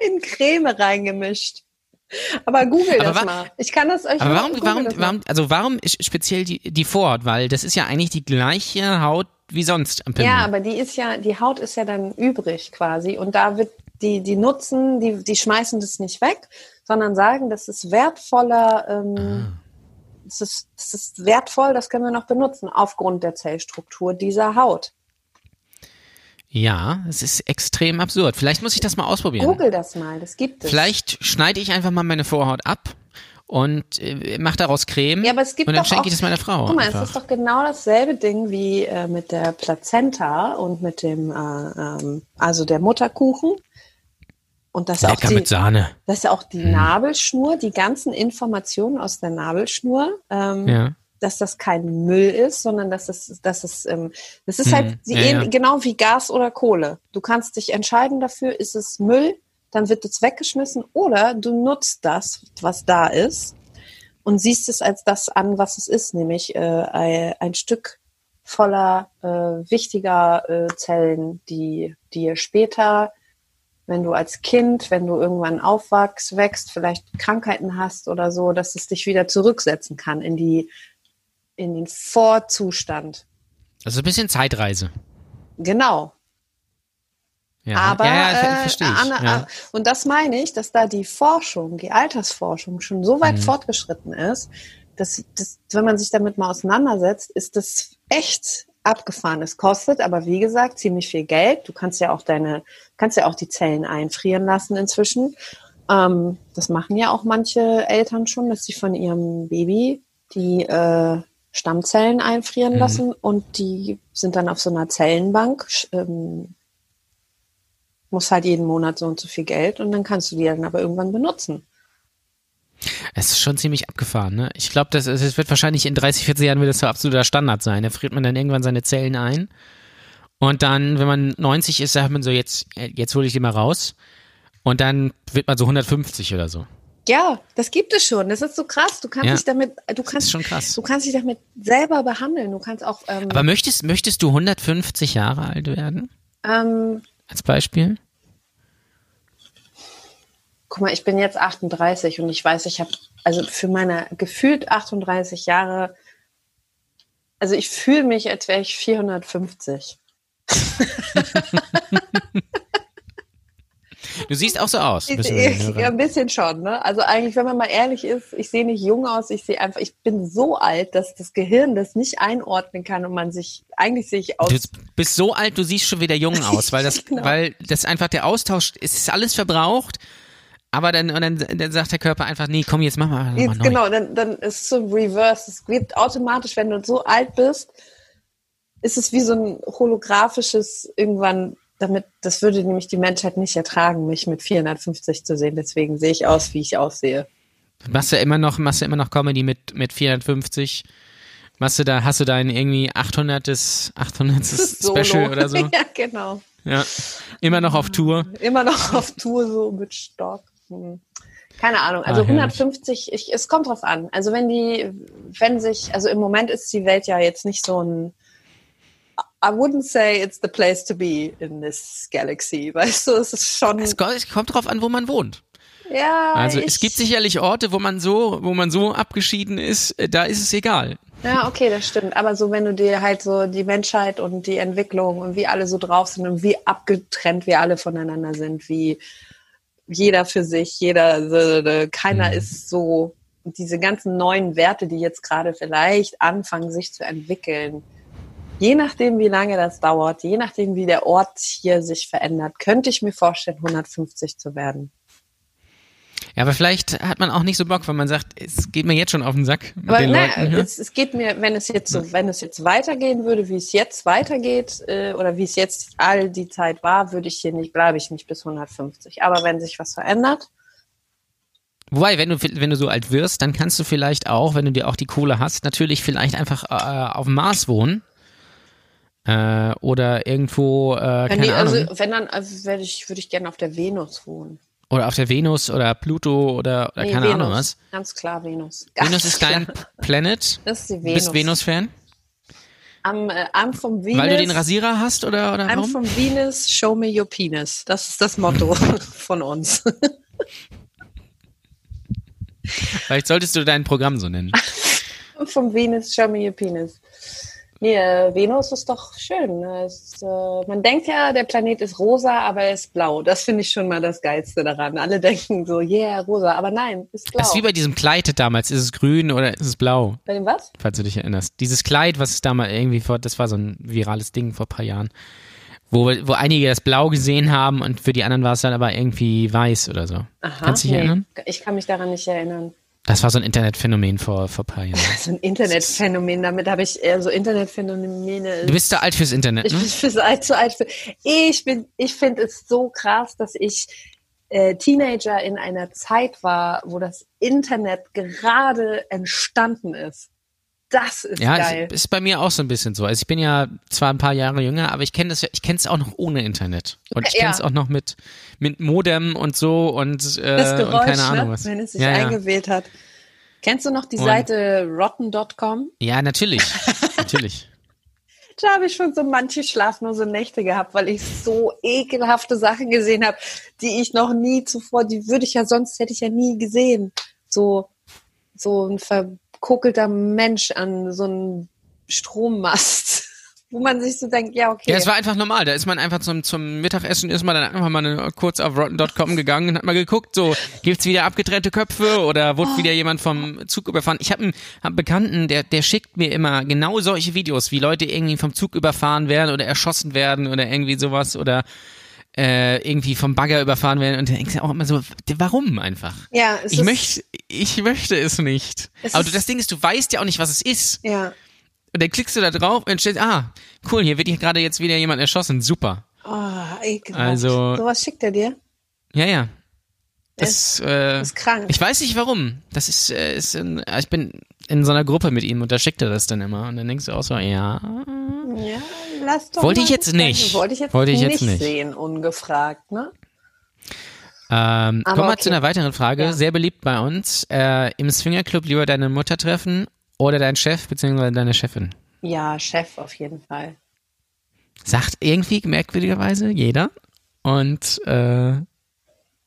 In Creme reingemischt. Aber google aber das mal. Ich kann das euch Aber warum, warum, warum, also warum speziell die, die Vorhaut? Weil das ist ja eigentlich die gleiche Haut wie sonst am Pimmel. Ja, aber die ist ja, die Haut ist ja dann übrig quasi und da wird die, die nutzen, die, die schmeißen das nicht weg, sondern sagen, das ist wertvoller, ähm, ah. das ist, das ist wertvoll, das können wir noch benutzen aufgrund der Zellstruktur dieser Haut. Ja, es ist extrem absurd. Vielleicht muss ich das mal ausprobieren. Google das mal, das gibt es. Vielleicht schneide ich einfach mal meine Vorhaut ab und äh, mache daraus Creme Ja, aber es gibt und dann schenke auch- ich das meiner Frau. Guck mal, einfach. es ist doch genau dasselbe Ding wie äh, mit der Plazenta und mit dem, äh, ähm, also der Mutterkuchen. Und das ist, auch Lecker die, mit Sahne. das ist ja auch die Nabelschnur, die ganzen Informationen aus der Nabelschnur, ähm, Ja. dass das kein Müll ist, sondern dass es, dass es, ähm, das ist halt die, ja, ja. genau wie Gas oder Kohle. Du kannst dich entscheiden dafür, ist es Müll, dann wird es weggeschmissen oder du nutzt das, was da ist und siehst es als das an, was es ist, nämlich äh, ein, ein Stück voller äh, wichtiger äh, Zellen, die dir später, wenn du als Kind, wenn du irgendwann aufwachst, wächst, vielleicht Krankheiten hast oder so, dass es dich wieder zurücksetzen kann in die in den Vorzustand. Also ein bisschen Zeitreise. Genau. Ja, Aber ja, ja, äh. Anna, äh, und das meine ich, dass da die Forschung, die Altersforschung schon so Mhm. weit fortgeschritten ist, dass, dass wenn man sich damit mal auseinandersetzt, ist das echt abgefahren. Es kostet aber wie gesagt ziemlich viel Geld. Du kannst ja auch deine, kannst ja auch die Zellen einfrieren lassen inzwischen. Ähm, das machen ja auch manche Eltern schon, dass sie von ihrem Baby die äh, Stammzellen einfrieren Mhm. lassen und die sind dann auf so einer Zellenbank. Ähm, muss halt jeden Monat so und so viel Geld und dann kannst du die dann aber irgendwann benutzen. Es ist schon ziemlich abgefahren, ne? Ich glaube, das, es wird wahrscheinlich in 30, 40 Jahren wird das so absoluter Standard sein. Da friert man dann irgendwann seine Zellen ein. Und dann, wenn man 90 ist, sagt man so, jetzt, jetzt hole ich die mal raus. Und dann wird man so 150 oder so. Ja, das gibt es schon. Das ist so krass. Du kannst Ja. dich damit, du Das ist kannst, schon krass. du kannst dich damit selber behandeln. Du kannst auch, ähm, Aber möchtest, möchtest du 150 Jahre alt werden? ähm, Als Beispiel? Guck mal, ich bin jetzt 38 und ich weiß, ich habe, also für meine gefühlt 38 Jahre, also ich fühle mich, als wäre ich 450. Du siehst auch so aus. Ich, ja, ein bisschen schon, ne? Also eigentlich, wenn man mal ehrlich ist, ich sehe nicht jung aus, ich sehe einfach, ich bin so alt, dass das Gehirn das nicht einordnen kann und man sich, eigentlich sehe ich aus. Du bist so alt, du siehst schon wieder jung aus, weil das, Genau. weil das einfach der Austausch, es ist alles verbraucht, aber dann, und dann, dann sagt der Körper einfach, nee, komm, jetzt mach mal, mach mal Jetzt, neu. genau, dann, dann ist es so ein Reverse. Es wird automatisch, wenn du so alt bist, ist es wie so ein holographisches irgendwann, damit, das würde nämlich die Menschheit nicht ertragen, mich mit 450 zu sehen. Deswegen sehe ich aus, wie ich aussehe. Machst du immer noch, machst du immer noch Comedy mit, mit 450? Machst du da, hast du dein irgendwie 800. 800. Solo. Special oder so? ja, genau. Ja. Immer noch auf Tour. Immer noch auf Tour so mit Stock. Hm. Keine Ahnung. Also Ah, herrlich. 150, ich, es kommt drauf an. Also wenn die, wenn sich, also im Moment ist die Welt ja jetzt nicht so ein I wouldn't say it's the place to be in this galaxy. Weißt du, es ist schon. Es ko- es kommt drauf an, wo man wohnt. ja, Also es gibt sicherlich Orte, wo man so, wo man so abgeschieden ist, äh, da ist es egal. Ja, okay, das stimmt. Aber so, wenn du dir halt so die Menschheit und die Entwicklung und wie alle so drauf sind und wie abgetrennt wir alle voneinander sind, wie jeder für sich, jeder, so, keiner ist so, diese ganzen neuen Werte, die jetzt gerade vielleicht anfangen, sich zu entwickeln, je nachdem, wie lange das dauert, je nachdem, wie der Ort hier sich verändert, könnte ich mir vorstellen, 150 zu werden. Ja, aber vielleicht hat man auch nicht so Bock, weil man sagt, es geht mir jetzt schon auf den Sack mit Aber den ne, Leuten. Ja? es, es geht mir, wenn es jetzt so, wenn es jetzt weitergehen würde, wie es jetzt weitergeht, äh, oder wie es jetzt all die Zeit war, würde ich hier nicht, bleibe ich nicht bis 150. Aber wenn sich was verändert, Wobei, wenn du, wenn du so alt wirst, dann kannst du vielleicht auch, wenn du dir auch die Kohle hast, natürlich vielleicht einfach äh, auf dem Mars wohnen. Äh, oder irgendwo, äh, wenn keine die, Ahnung, also wenn dann, also würde ich, würde ich gerne auf der Venus wohnen. Oder auf der Venus oder Pluto oder, oder Nee, keine Venus. Ahnung was. Ganz klar Venus. Ganz Venus ist dein klar. Planet. Das ist die Du Venus. bist Venus-Fan? Am, äh, I'm from Venus. Weil du den Rasierer hast oder, oder I'm warum? from Venus, show me your penis. Das ist das Motto von uns. Vielleicht solltest du dein Programm so nennen. I'm from Venus, show me your penis. Nee, äh, Venus ist doch schön. Es, äh, man denkt ja, der Planet ist rosa, aber er ist blau. Das finde ich schon mal das Geilste daran. Alle denken so, yeah, rosa, aber nein, ist blau. Das ist wie bei diesem Kleid damals. Ist es grün oder ist es blau? bei dem was? Falls du dich erinnerst. Dieses Kleid, was es damals irgendwie vor, das war so ein virales Ding vor ein paar Jahren. Wo, wo einige das blau gesehen haben und für die anderen war es dann aber irgendwie weiß oder so. Aha, Kannst du dich nee, erinnern? Ich kann mich daran nicht erinnern. Das war so ein Internetphänomen vor, vor ein paar Jahren. So ein Internetphänomen, damit habe ich eher so Internetphänomene. Du bist da alt fürs Internet, Ich ne? bin fürs alt zu alt für. Ich bin, ich finde es so krass, dass ich äh, Teenager in einer Zeit war, wo das Internet gerade entstanden ist. Das ist Ja, geil. es ist bei mir auch so ein bisschen so. Also ich bin ja zwar ein paar Jahre jünger, aber ich kenne das ja, ich kenne es auch noch ohne Internet. Und ich Ja. kenne es auch noch mit, mit Modem und so und, äh, das Geräusch, und keine Ahnung ne, was. wenn es sich ja, ja. eingewählt hat. Kennst du noch die Und- Seite rotten.com? ja, natürlich. natürlich. Da habe ich schon so manche schlaflose Nächte gehabt, weil ich so ekelhafte Sachen gesehen habe, die ich noch nie zuvor, die würde ich ja sonst, hätte ich ja nie gesehen. So, so ein verkokelter Mensch an so einem Strommast, wo man sich so denkt, ja, okay. Ja, es war einfach normal. Da ist man einfach zum, zum Mittagessen, ist man dann einfach mal eine, kurz auf rotten.com gegangen und hat mal geguckt, so, gibt's wieder abgetrennte Köpfe oder wurde wieder jemand vom Zug überfahren? Ich habe einen, hab einen Bekannten, der, der schickt mir immer genau solche Videos, wie Leute irgendwie vom Zug überfahren werden oder erschossen werden oder irgendwie sowas oder äh, irgendwie vom Bagger überfahren werden und dann denkst du auch immer so, warum einfach? ja, es Ich ist, möchte, ich möchte es nicht. Es Aber du, ist- das Ding ist, du weißt ja auch nicht, was es ist. Ja. Und dann klickst du da drauf und stellst, ah, cool, hier wird hier gerade jetzt wieder jemand erschossen. Super. Oh, ekelhaft. Also- Sowas schickt er dir? Ja, ja. Das, äh, Ist krank. ich weiß nicht warum. Das ist, äh, ist in, ich bin in so einer Gruppe mit ihm und da schickt er das dann immer. Und dann denkst du auch so, ja. Ja, lass doch Wollte ich jetzt nicht. Wollte ich jetzt, Wollte ich nicht, jetzt nicht. sehen, ungefragt, ne? Ähm, kommen wir okay. zu einer weiteren Frage. Ja. Sehr beliebt bei uns. Äh, Im Swingerclub lieber deine Mutter treffen oder deinen Chef beziehungsweise deine Chefin? Ja, Chef auf jeden Fall. Sagt irgendwie merkwürdigerweise jeder. Und äh,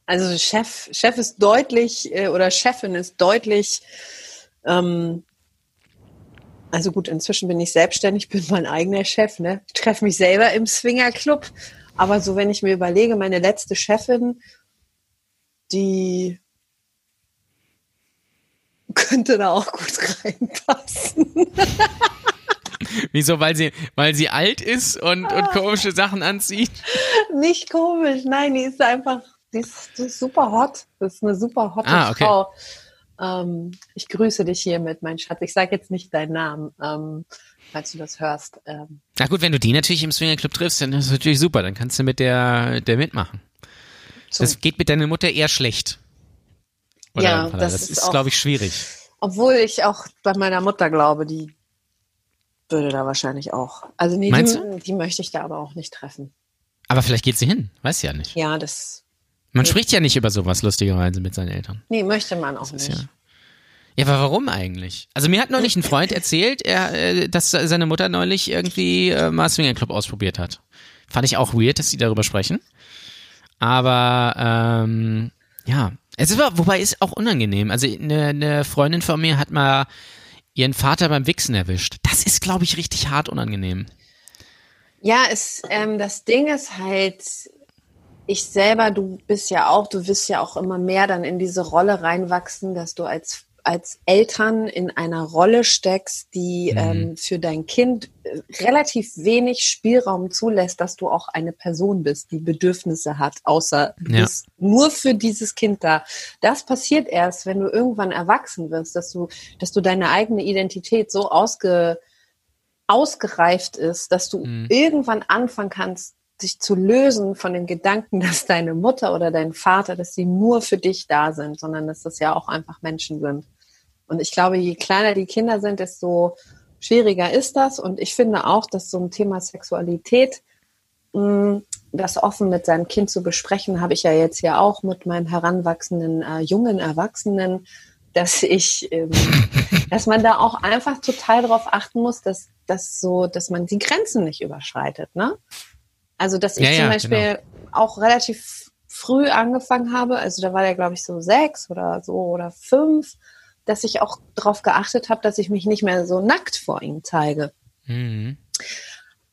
Also Chef, Chef ist deutlich äh, oder Chefin ist deutlich. Ähm, also gut, inzwischen bin ich selbstständig, bin mein eigener Chef. Ne? Ich treffe mich selber im Swingerclub. Aber so, wenn ich mir überlege, meine letzte Chefin, die könnte da auch gut reinpassen. wieso? Weil sie, weil sie alt ist und, und komische Sachen anzieht. Nicht komisch, nein, die ist einfach, die ist, die ist super hot. Das ist eine super hotte Ah, okay. Frau. Ähm, ich grüße dich hiermit, mein Schatz. Ich sage jetzt nicht deinen Namen, ähm, falls du das hörst. Ähm, Na gut, wenn du die natürlich im Swingerclub triffst, dann ist das natürlich super. Dann kannst du mit der, der mitmachen. so. Das geht mit deiner Mutter eher schlecht. Ja, Paula? das das ist ist, glaube ich, schwierig. Obwohl ich auch bei meiner Mutter glaube, die würde da wahrscheinlich auch. Also nee, die, die möchte ich da aber auch nicht treffen. Aber vielleicht geht sie hin. Weiß ja nicht. Ja, das, Man spricht ja nicht über sowas lustigerweise mit seinen Eltern. nee, möchte man auch ist nicht. ja- Ja, aber warum eigentlich? Also mir hat neulich ein Freund erzählt, er, äh, dass seine Mutter neulich irgendwie äh, mal Swingerclub ausprobiert hat. Fand ich auch weird, dass sie darüber sprechen. Aber ähm, ja, es war, wobei ist auch unangenehm. Also eine, eine Freundin von mir hat mal ihren Vater beim Wichsen erwischt. Das ist, glaube ich, richtig hart unangenehm. Ja, es, ähm, das Ding ist halt, ich selber, du bist ja auch, du wirst ja auch immer mehr dann in diese Rolle reinwachsen, dass du als, als Eltern in einer Rolle steckst, die ähm, für dein Kind äh, relativ wenig Spielraum zulässt, dass du auch eine Person bist, die Bedürfnisse hat, außer du Ja. bist nur für dieses Kind da. Das passiert erst, wenn du irgendwann erwachsen wirst, dass du, dass du deine eigene Identität so ausge, ausgereift ist, dass du Mhm. irgendwann anfangen kannst, dich zu lösen von dem Gedanken, dass deine Mutter oder dein Vater, dass sie nur für dich da sind, sondern dass das ja auch einfach Menschen sind. Und ich glaube, je kleiner die Kinder sind, desto schwieriger ist das. Und ich finde auch, dass so ein Thema Sexualität, mh, das offen mit seinem Kind zu besprechen, habe ich ja jetzt ja auch mit meinem heranwachsenden äh, jungen Erwachsenen, dass ich, ähm, dass man da auch einfach total darauf achten muss, dass, dass so, dass man die Grenzen nicht überschreitet, ne? Also, dass ich Ja, zum ja, Beispiel auch relativ früh angefangen habe, also da war der, glaube ich, so sechs oder so oder fünf, dass ich auch darauf geachtet habe, dass ich mich nicht mehr so nackt vor ihm zeige. Mhm.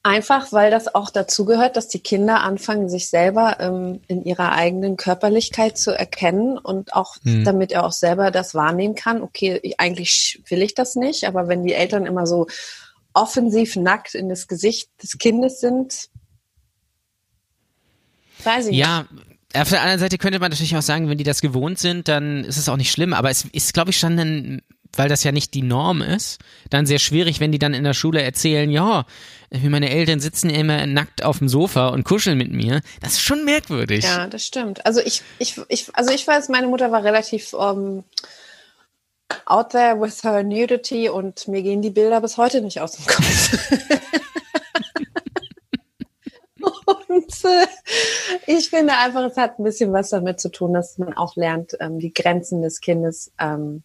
Einfach, weil das auch dazu gehört, dass die Kinder anfangen, sich selber ähm, in ihrer eigenen Körperlichkeit zu erkennen und auch, Mhm. damit er auch selber das wahrnehmen kann. Okay, ich, eigentlich will ich das nicht, aber wenn die Eltern immer so offensiv nackt in das Gesicht des Kindes sind, weiß ich. Ja, auf der anderen Seite könnte man natürlich auch sagen, wenn die das gewohnt sind, dann ist es auch nicht schlimm. Aber es ist, glaube ich, schon dann, weil das ja nicht die Norm ist, dann sehr schwierig, wenn die dann in der Schule erzählen, ja, wie meine Eltern sitzen immer nackt auf dem Sofa und kuscheln mit mir. Das ist schon merkwürdig. Ja, das stimmt. Also ich, ich, ich, also ich weiß, meine Mutter war relativ ähm, out there with her nudity und mir gehen die Bilder bis heute nicht aus dem Kopf. und äh, ich finde einfach, es hat ein bisschen was damit zu tun, dass man auch lernt, ähm, die Grenzen des Kindes. Ähm,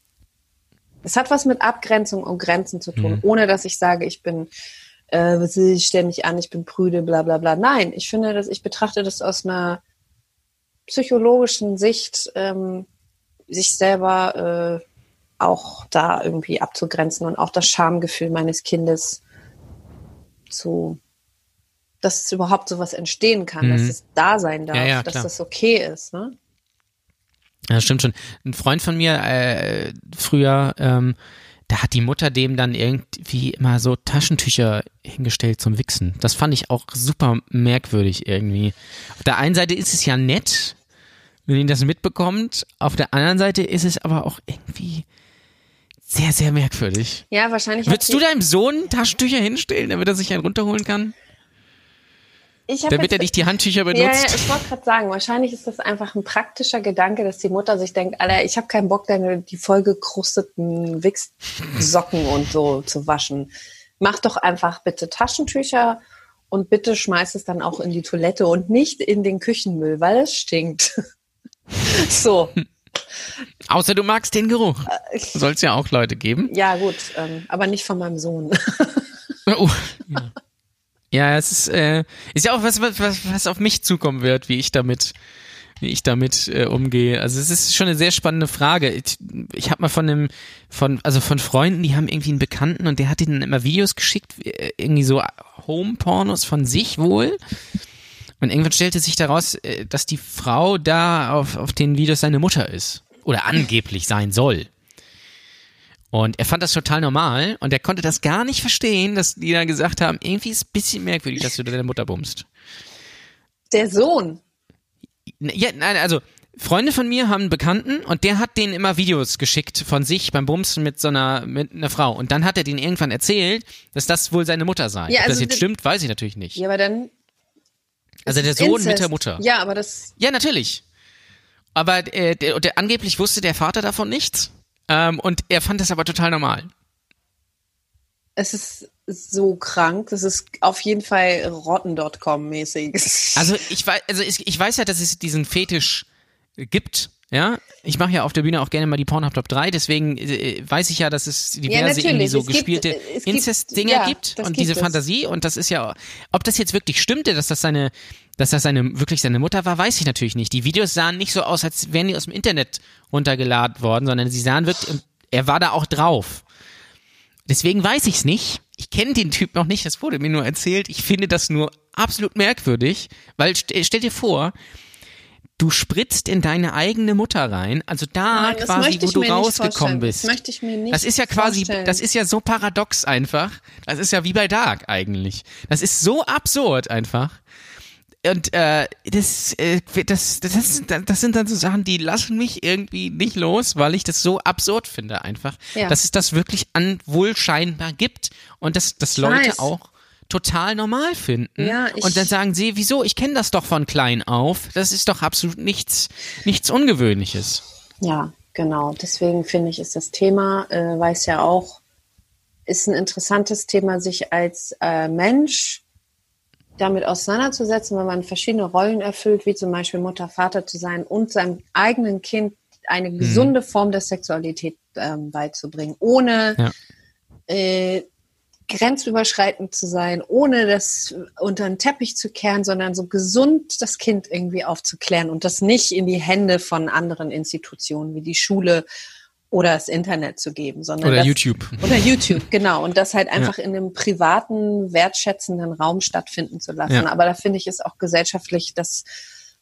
es hat was mit Abgrenzung und Grenzen zu tun, Mhm. ohne dass ich sage, ich bin äh, ich stell mich an, ich bin prüde, bla bla bla. Nein, ich finde, dass ich betrachte das aus einer psychologischen Sicht, ähm, sich selber äh, auch da irgendwie abzugrenzen und auch das Schamgefühl meines Kindes zu, dass es überhaupt sowas entstehen kann, Mhm. dass es da sein darf, Ja, ja, dass das okay ist. Ne? Ja, stimmt schon. Ein Freund von mir äh, früher, ähm, da hat die Mutter dem dann irgendwie immer so Taschentücher hingestellt zum Wichsen. Das fand ich auch super merkwürdig irgendwie. Auf der einen Seite ist es ja nett, wenn ihn das mitbekommt. Auf der anderen Seite ist es aber auch irgendwie sehr, sehr merkwürdig. Ja, wahrscheinlich. Würdest du deinem Sohn Taschentücher hinstellen, damit er sich einen runterholen kann? Damit jetzt- er nicht die Handtücher Ja, ja, benutzt? ich wollte gerade sagen, wahrscheinlich ist das einfach ein praktischer Gedanke, dass die Mutter sich denkt, Alter, ich habe keinen Bock, deine die vollgekrusteten Wichssocken und so zu waschen. Mach doch einfach bitte Taschentücher und bitte schmeiß es dann auch in die Toilette und nicht in den Küchenmüll, weil es stinkt. so, Außer du magst den Geruch. Äh, Soll es ja auch Leute geben. ja gut, ähm, aber nicht von meinem Sohn. Oh, ja. Ja, es ist, äh, ist ja auch was, was, was auf mich zukommen wird, wie ich damit, wie ich damit äh, umgehe. Also es ist schon eine sehr spannende Frage. Ich, ich habe mal von einem, von, also von Freunden, die haben irgendwie einen Bekannten und der hat ihnen immer Videos geschickt, äh, irgendwie so Home-Pornos von sich wohl. Und irgendwann stellte sich daraus, äh, dass die Frau da auf, auf den Videos seine Mutter ist. Oder angeblich sein soll. Und er fand das total normal und er konnte das gar nicht verstehen, dass die dann gesagt haben, irgendwie ist es ein bisschen merkwürdig, dass du deine Mutter bummst. Der Sohn. Ja, nein, also Freunde von mir haben einen Bekannten und der hat denen immer Videos geschickt von sich beim Bumsen mit so einer, mit einer Frau. Und dann hat er denen irgendwann erzählt, dass das wohl seine Mutter sei. Ja, Ob das also jetzt stimmt, weiß ich natürlich nicht. Ja, aber dann. also der Sohn Inzest. mit der Mutter. Ja, aber das. Ja, natürlich. Aber äh, der, der, angeblich wusste der Vater davon nichts. Ähm, und er fand das aber total normal. Es ist so krank. Das ist auf jeden Fall rotten.com mäßig. Also ich weiß, also ich, ich weiß ja, dass es diesen Fetisch gibt. Ja, ich mache ja auf der Bühne auch gerne mal die Pornhub Top 3, deswegen äh, weiß ich ja, dass es diverse natürlich. irgendwie so Es gibt- gespielte es gibt- Inzest-Dinger ja, gibt und gibt diese es. Fantasie und das ist ja, ob das jetzt wirklich stimmte, dass das seine, dass das seine wirklich seine Mutter war, weiß ich natürlich nicht. Die Videos sahen nicht so aus, als wären die aus dem Internet runtergeladen worden, sondern sie sahen wirklich, er war da auch drauf. Deswegen weiß ich's nicht. Ich kenne den Typ noch nicht, das wurde mir nur erzählt. Ich finde das nur absolut merkwürdig, weil st stell dir vor, du spritzt in deine eigene Mutter rein, also da Nein, quasi, wo du rausgekommen bist. Das möchte ich mir nicht Das ist ja quasi, vorstellen. das ist ja so paradox einfach. Das ist ja wie bei Dark eigentlich. Das ist so absurd einfach. Und äh, das, äh, das, das, das, das sind dann so Sachen, die lassen mich irgendwie nicht los, weil ich das so absurd finde einfach, Ja. dass es das wirklich an wohl scheinbar gibt und dass, dass Leute auch total normal finden. Ja, ich- und dann sagen sie, wieso, ich kenne das doch von klein auf. Das ist doch absolut nichts, nichts Ungewöhnliches. Ja, genau. Deswegen finde ich, ist das Thema, äh, weiß ja auch, ist ein interessantes Thema, sich als äh, Mensch damit auseinanderzusetzen, wenn man verschiedene Rollen erfüllt, wie zum Beispiel Mutter, Vater zu sein und seinem eigenen Kind eine gesunde Form der Sexualität ähm, beizubringen, ohne Ja. äh, grenzüberschreitend zu sein, ohne das unter den Teppich zu kehren, sondern so gesund das Kind irgendwie aufzuklären und das nicht in die Hände von anderen Institutionen wie die Schule oder das Internet zu geben, sondern oder das, YouTube oder YouTube genau und das halt einfach ja. in einem privaten wertschätzenden Raum stattfinden zu lassen. Ja. Aber da finde ich es auch gesellschaftlich, dass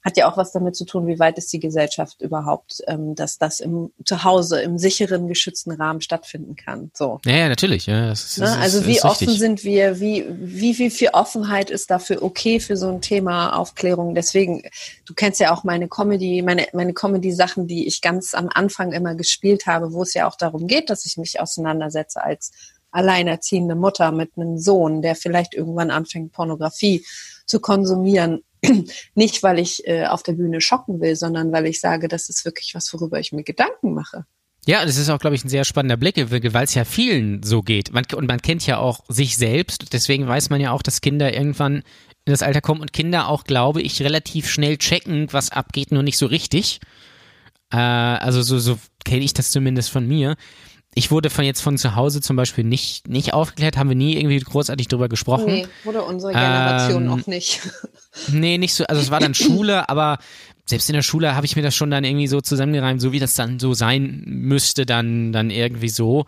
hat ja auch was damit zu tun, wie weit ist die Gesellschaft überhaupt, ähm, dass das im Zuhause im sicheren, geschützten Rahmen stattfinden kann. So. Ja, ja natürlich. Ja, ist, ne? Also ist, wie ist offen richtig. sind wir, wie, wie, wie viel Offenheit ist dafür okay für so ein Thema Aufklärung? Deswegen, du kennst ja auch meine Comedy, meine, meine Comedy-Sachen, die ich ganz am Anfang immer gespielt habe, wo es ja auch darum geht, dass ich mich auseinandersetze als alleinerziehende Mutter mit einem Sohn, der vielleicht irgendwann anfängt, Pornografie zu konsumieren nicht, weil ich äh, auf der Bühne schocken will, sondern weil ich sage, das ist wirklich was, worüber ich mir Gedanken mache. Ja, das ist auch, glaube ich, ein sehr spannender Blick, weil es ja vielen so geht. Man, und man kennt ja auch sich selbst. Deswegen weiß man ja auch, dass Kinder irgendwann in das Alter kommen und Kinder auch, glaube ich, relativ schnell checken, was abgeht, nur nicht so richtig. Äh, also so, so kenne ich das zumindest von mir ich wurde von jetzt von zu Hause zum Beispiel nicht, nicht aufgeklärt, haben wir nie irgendwie großartig drüber gesprochen. Nee, wurde unsere Generation ähm, auch nicht. Nee, nicht so, also es war dann Schule, aber selbst in der Schule habe ich mir das schon dann irgendwie so zusammengereimt, so wie das dann so sein müsste, dann, dann irgendwie so.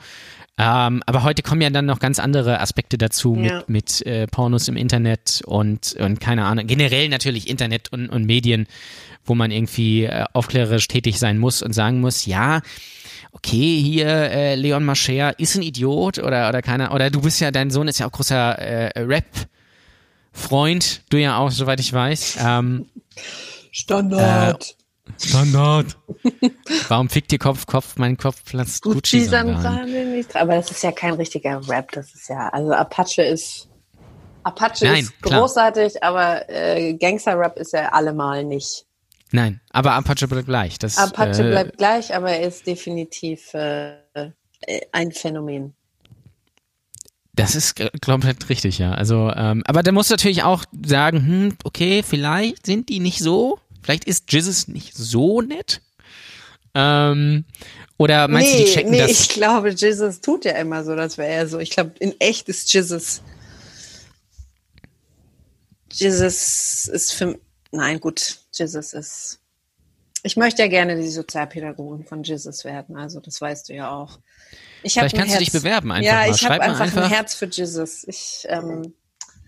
Ähm, aber heute kommen ja dann noch ganz andere Aspekte dazu ja. mit, mit äh, Pornos im Internet und, und keine Ahnung, generell natürlich Internet und, und Medien, wo man irgendwie äh, aufklärerisch tätig sein muss und sagen muss, ja, okay, hier äh, Leon Mascher ist ein Idiot oder oder keiner oder du bist ja dein Sohn ist ja auch großer äh, Rap Freund, du ja auch, soweit ich weiß. Ähm, Standard. Standard. Warum fickt ihr Kopf, Kopf, mein Kopf platzt Gucci, Gucci nicht. Aber das ist ja kein richtiger Rap, das ist ja, also Apache ist, Apache Nein, ist großartig, klar. aber äh, Gangster-Rap ist er allemal nicht. Nein, aber Apache bleibt gleich. Das, Apache äh, bleibt gleich, aber er ist definitiv äh, ein Phänomen. Das ist komplett richtig, ja. Also, ähm, aber da muss natürlich auch sagen, hm, okay, vielleicht sind die nicht so, vielleicht ist Jesus nicht so nett. Ähm, oder meinst nee, du, die checken nee, das? ich glaube, Jesus tut ja immer so, das wäre er so. Ich glaube, in echt ist Jesus. Jesus ist für, nein, gut, Jesus ist. Ich möchte ja gerne die Sozialpädagogin von Jesus werden, also das weißt du ja auch. Ich Vielleicht kannst Herz, du dich bewerben einfach Ja, mal. ich habe einfach, einfach, ein Herz für Jesus. Ich, ähm,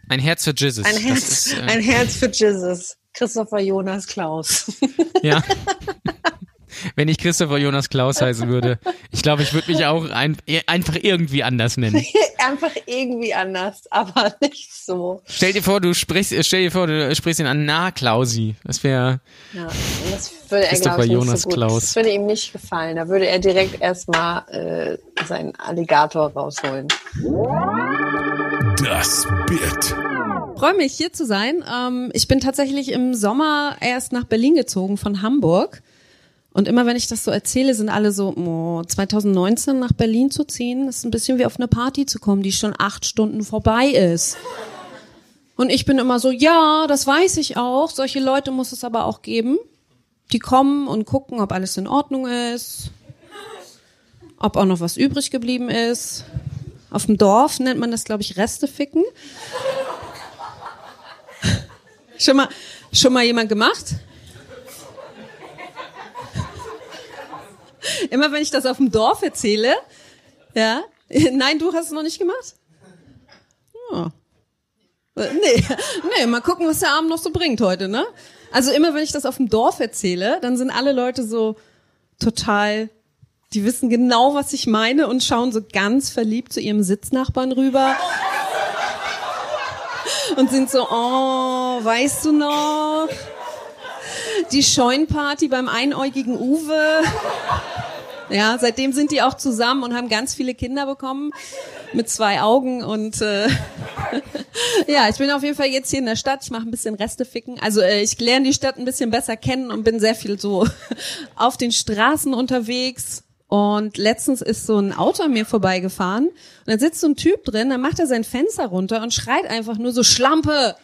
ein Herz für Jesus. Ein Herz, ist, äh, ein Herz für Jesus. Christopher Jonas Klaus. Ja. wenn ich Christopher Jonas Klaus heißen würde. Ich glaube, ich würde mich auch ein, einfach irgendwie anders nennen. einfach irgendwie anders, aber nicht so. Stell dir vor, du sprichst, stell dir vor, du sprichst ihn an, na Klausi. Das wäre. Ja, das würde er, glaube ich, nicht Jonas so gut. Klaus. Das würde ihm nicht gefallen. Da würde er direkt erstmal äh, seinen Alligator rausholen. Das Bit freue mich, hier zu sein. Ähm, ich bin tatsächlich im Sommer erst nach Berlin gezogen von Hamburg. Und immer wenn ich das so erzähle, sind alle so, oh, 2019 nach Berlin zu ziehen, ist ein bisschen wie auf eine Party zu kommen, die schon acht Stunden vorbei ist. Und ich bin immer so, ja, das weiß ich auch. Solche Leute muss es aber auch geben. Die kommen und gucken, ob alles in Ordnung ist, ob auch noch was übrig geblieben ist. Auf dem Dorf nennt man das, glaube ich, Reste ficken. Schon mal, schon mal jemand gemacht? Immer wenn ich das auf dem Dorf erzähle, ja, nein, du hast es noch nicht gemacht? Oh. Nee, nee, mal gucken, was der Abend noch so bringt heute, ne? Also immer wenn ich das auf dem Dorf erzähle, dann sind alle Leute so total, die wissen genau, was ich meine und schauen so ganz verliebt zu ihrem Sitznachbarn rüber. Und sind so, oh, weißt du noch? Die Scheunparty beim einäugigen Uwe. Ja, seitdem sind die auch zusammen und haben ganz viele Kinder bekommen mit zwei Augen und äh, ja, ich bin auf jeden Fall jetzt hier in der Stadt. Ich mache ein bisschen Reste ficken. Also äh, ich lerne die Stadt ein bisschen besser kennen und bin sehr viel so auf den Straßen unterwegs. Und letztens ist so ein Auto an mir vorbeigefahren und dann sitzt so ein Typ drin, dann macht er sein Fenster runter und schreit einfach nur so Schlampe.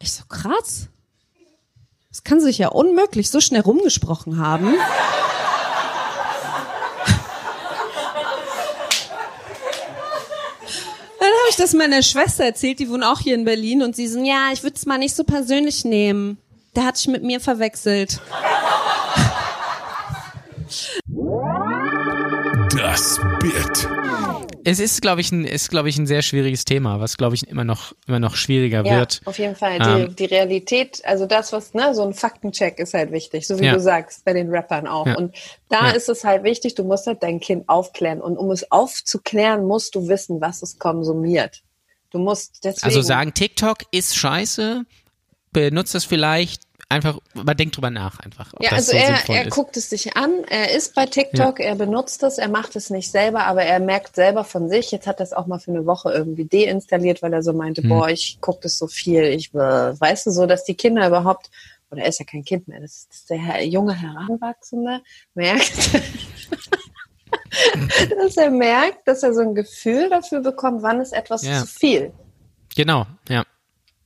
Ich so krass. Das kann sich ja unmöglich so schnell rumgesprochen haben. habe ich das meiner Schwester erzählt, die wohnt auch hier in Berlin und sie so, ja, ich würde es mal nicht so persönlich nehmen. Der hat sich mit mir verwechselt. Das Bit. Es ist, glaube ich, ein, ist, glaube ich, ein sehr schwieriges Thema, was, glaube ich, immer noch, immer noch schwieriger Ja, wird. auf jeden Fall. Ähm, die, die Realität, also das, was, ne, so ein Faktencheck ist halt wichtig, so wie Ja. du sagst, bei den Rappern auch. Ja. Und da Ja. ist es halt wichtig, du musst halt dein Kind aufklären. Und um es aufzuklären, musst du wissen, was es konsumiert. Du musst deswegen. Also sagen, TikTok ist scheiße, benutzt es vielleicht, einfach, aber denk drüber nach einfach. Ja, also so er, er guckt es sich an, er ist bei TikTok, er benutzt es, er macht es nicht selber, aber er merkt selber von sich, jetzt hat er es auch mal für eine Woche irgendwie deinstalliert, weil er so meinte, Hm. boah, ich gucke das so viel, ich, äh, weißt du, so, dass die Kinder überhaupt, oder er ist ja kein Kind mehr, das ist der junge Heranwachsende, merkt, dass er merkt, dass er so ein Gefühl dafür bekommt, wann ist etwas Ja. zu viel. Genau, ja.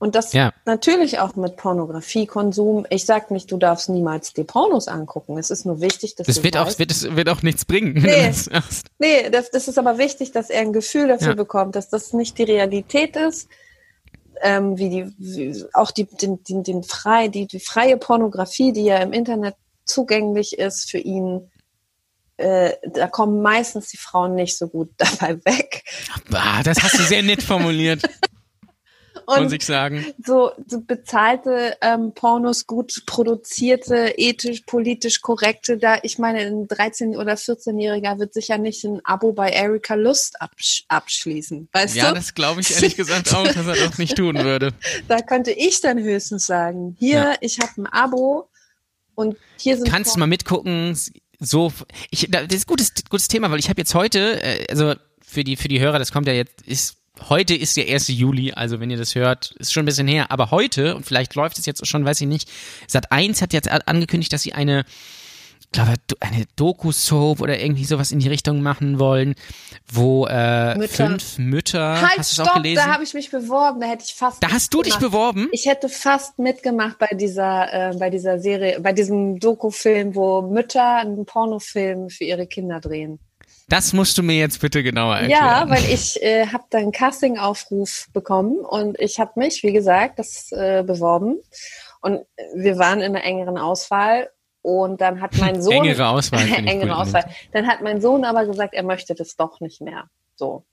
Und das Ja. natürlich auch mit Pornografiekonsum. Ich sag nicht, du darfst niemals die Pornos angucken. Es ist nur wichtig, dass Das du wird auch, wird, es wird auch nichts bringen. Nee. das. Nee, das, das ist aber wichtig, dass er ein Gefühl dafür Ja. bekommt, dass das nicht die Realität ist, ähm, wie die, wie, auch die, den, den, den frei, die, die freie Pornografie, die ja im Internet zugänglich ist für ihn. Äh, da kommen meistens die Frauen nicht so gut dabei weg. Ah, das hast du sehr nett formuliert, Und muss ich sagen. so, so bezahlte ähm, Pornos, gut produzierte, ethisch, politisch korrekte, da ich meine, ein 13- oder 14-Jähriger wird sicher nicht ein Abo bei Erika Lust absch abschließen. Weißt Ja, du? das glaube ich ehrlich gesagt auch, dass er das nicht tun würde. Da könnte ich dann höchstens sagen, hier, Ja. ich habe ein Abo und hier sind Kannst du mal mitgucken. So, ich, das ist ein gutes, gutes Thema, weil ich habe jetzt heute, äh, also für die, für die Hörer, das kommt ja jetzt, ist, heute ist der 1. Juli, also wenn ihr das hört, ist schon ein bisschen her, aber heute, und vielleicht läuft es jetzt schon, weiß ich nicht, Sat 1 hat jetzt angekündigt, dass sie eine, ich glaube, eine Doku-Soap oder irgendwie sowas in die Richtung machen wollen, wo äh, Mütter. fünf Mütter, Halt, hast es auch stopp, gelesen? da habe ich mich beworben, da hätte ich fast Da hast du dich beworben? Ich hätte fast mitgemacht bei dieser, äh, bei dieser Serie, bei diesem Doku-Film, wo Mütter einen Pornofilm für ihre Kinder drehen. Das musst du mir jetzt bitte genauer erklären. Ja, weil ich äh, habe dann einen Casting-Aufruf bekommen und ich habe mich, wie gesagt, das äh, beworben und wir waren in einer engeren Auswahl und dann hat mein Sohn Engere Auswahl. engere gut. Auswahl. Dann hat mein Sohn aber gesagt, er möchte das doch nicht mehr. So.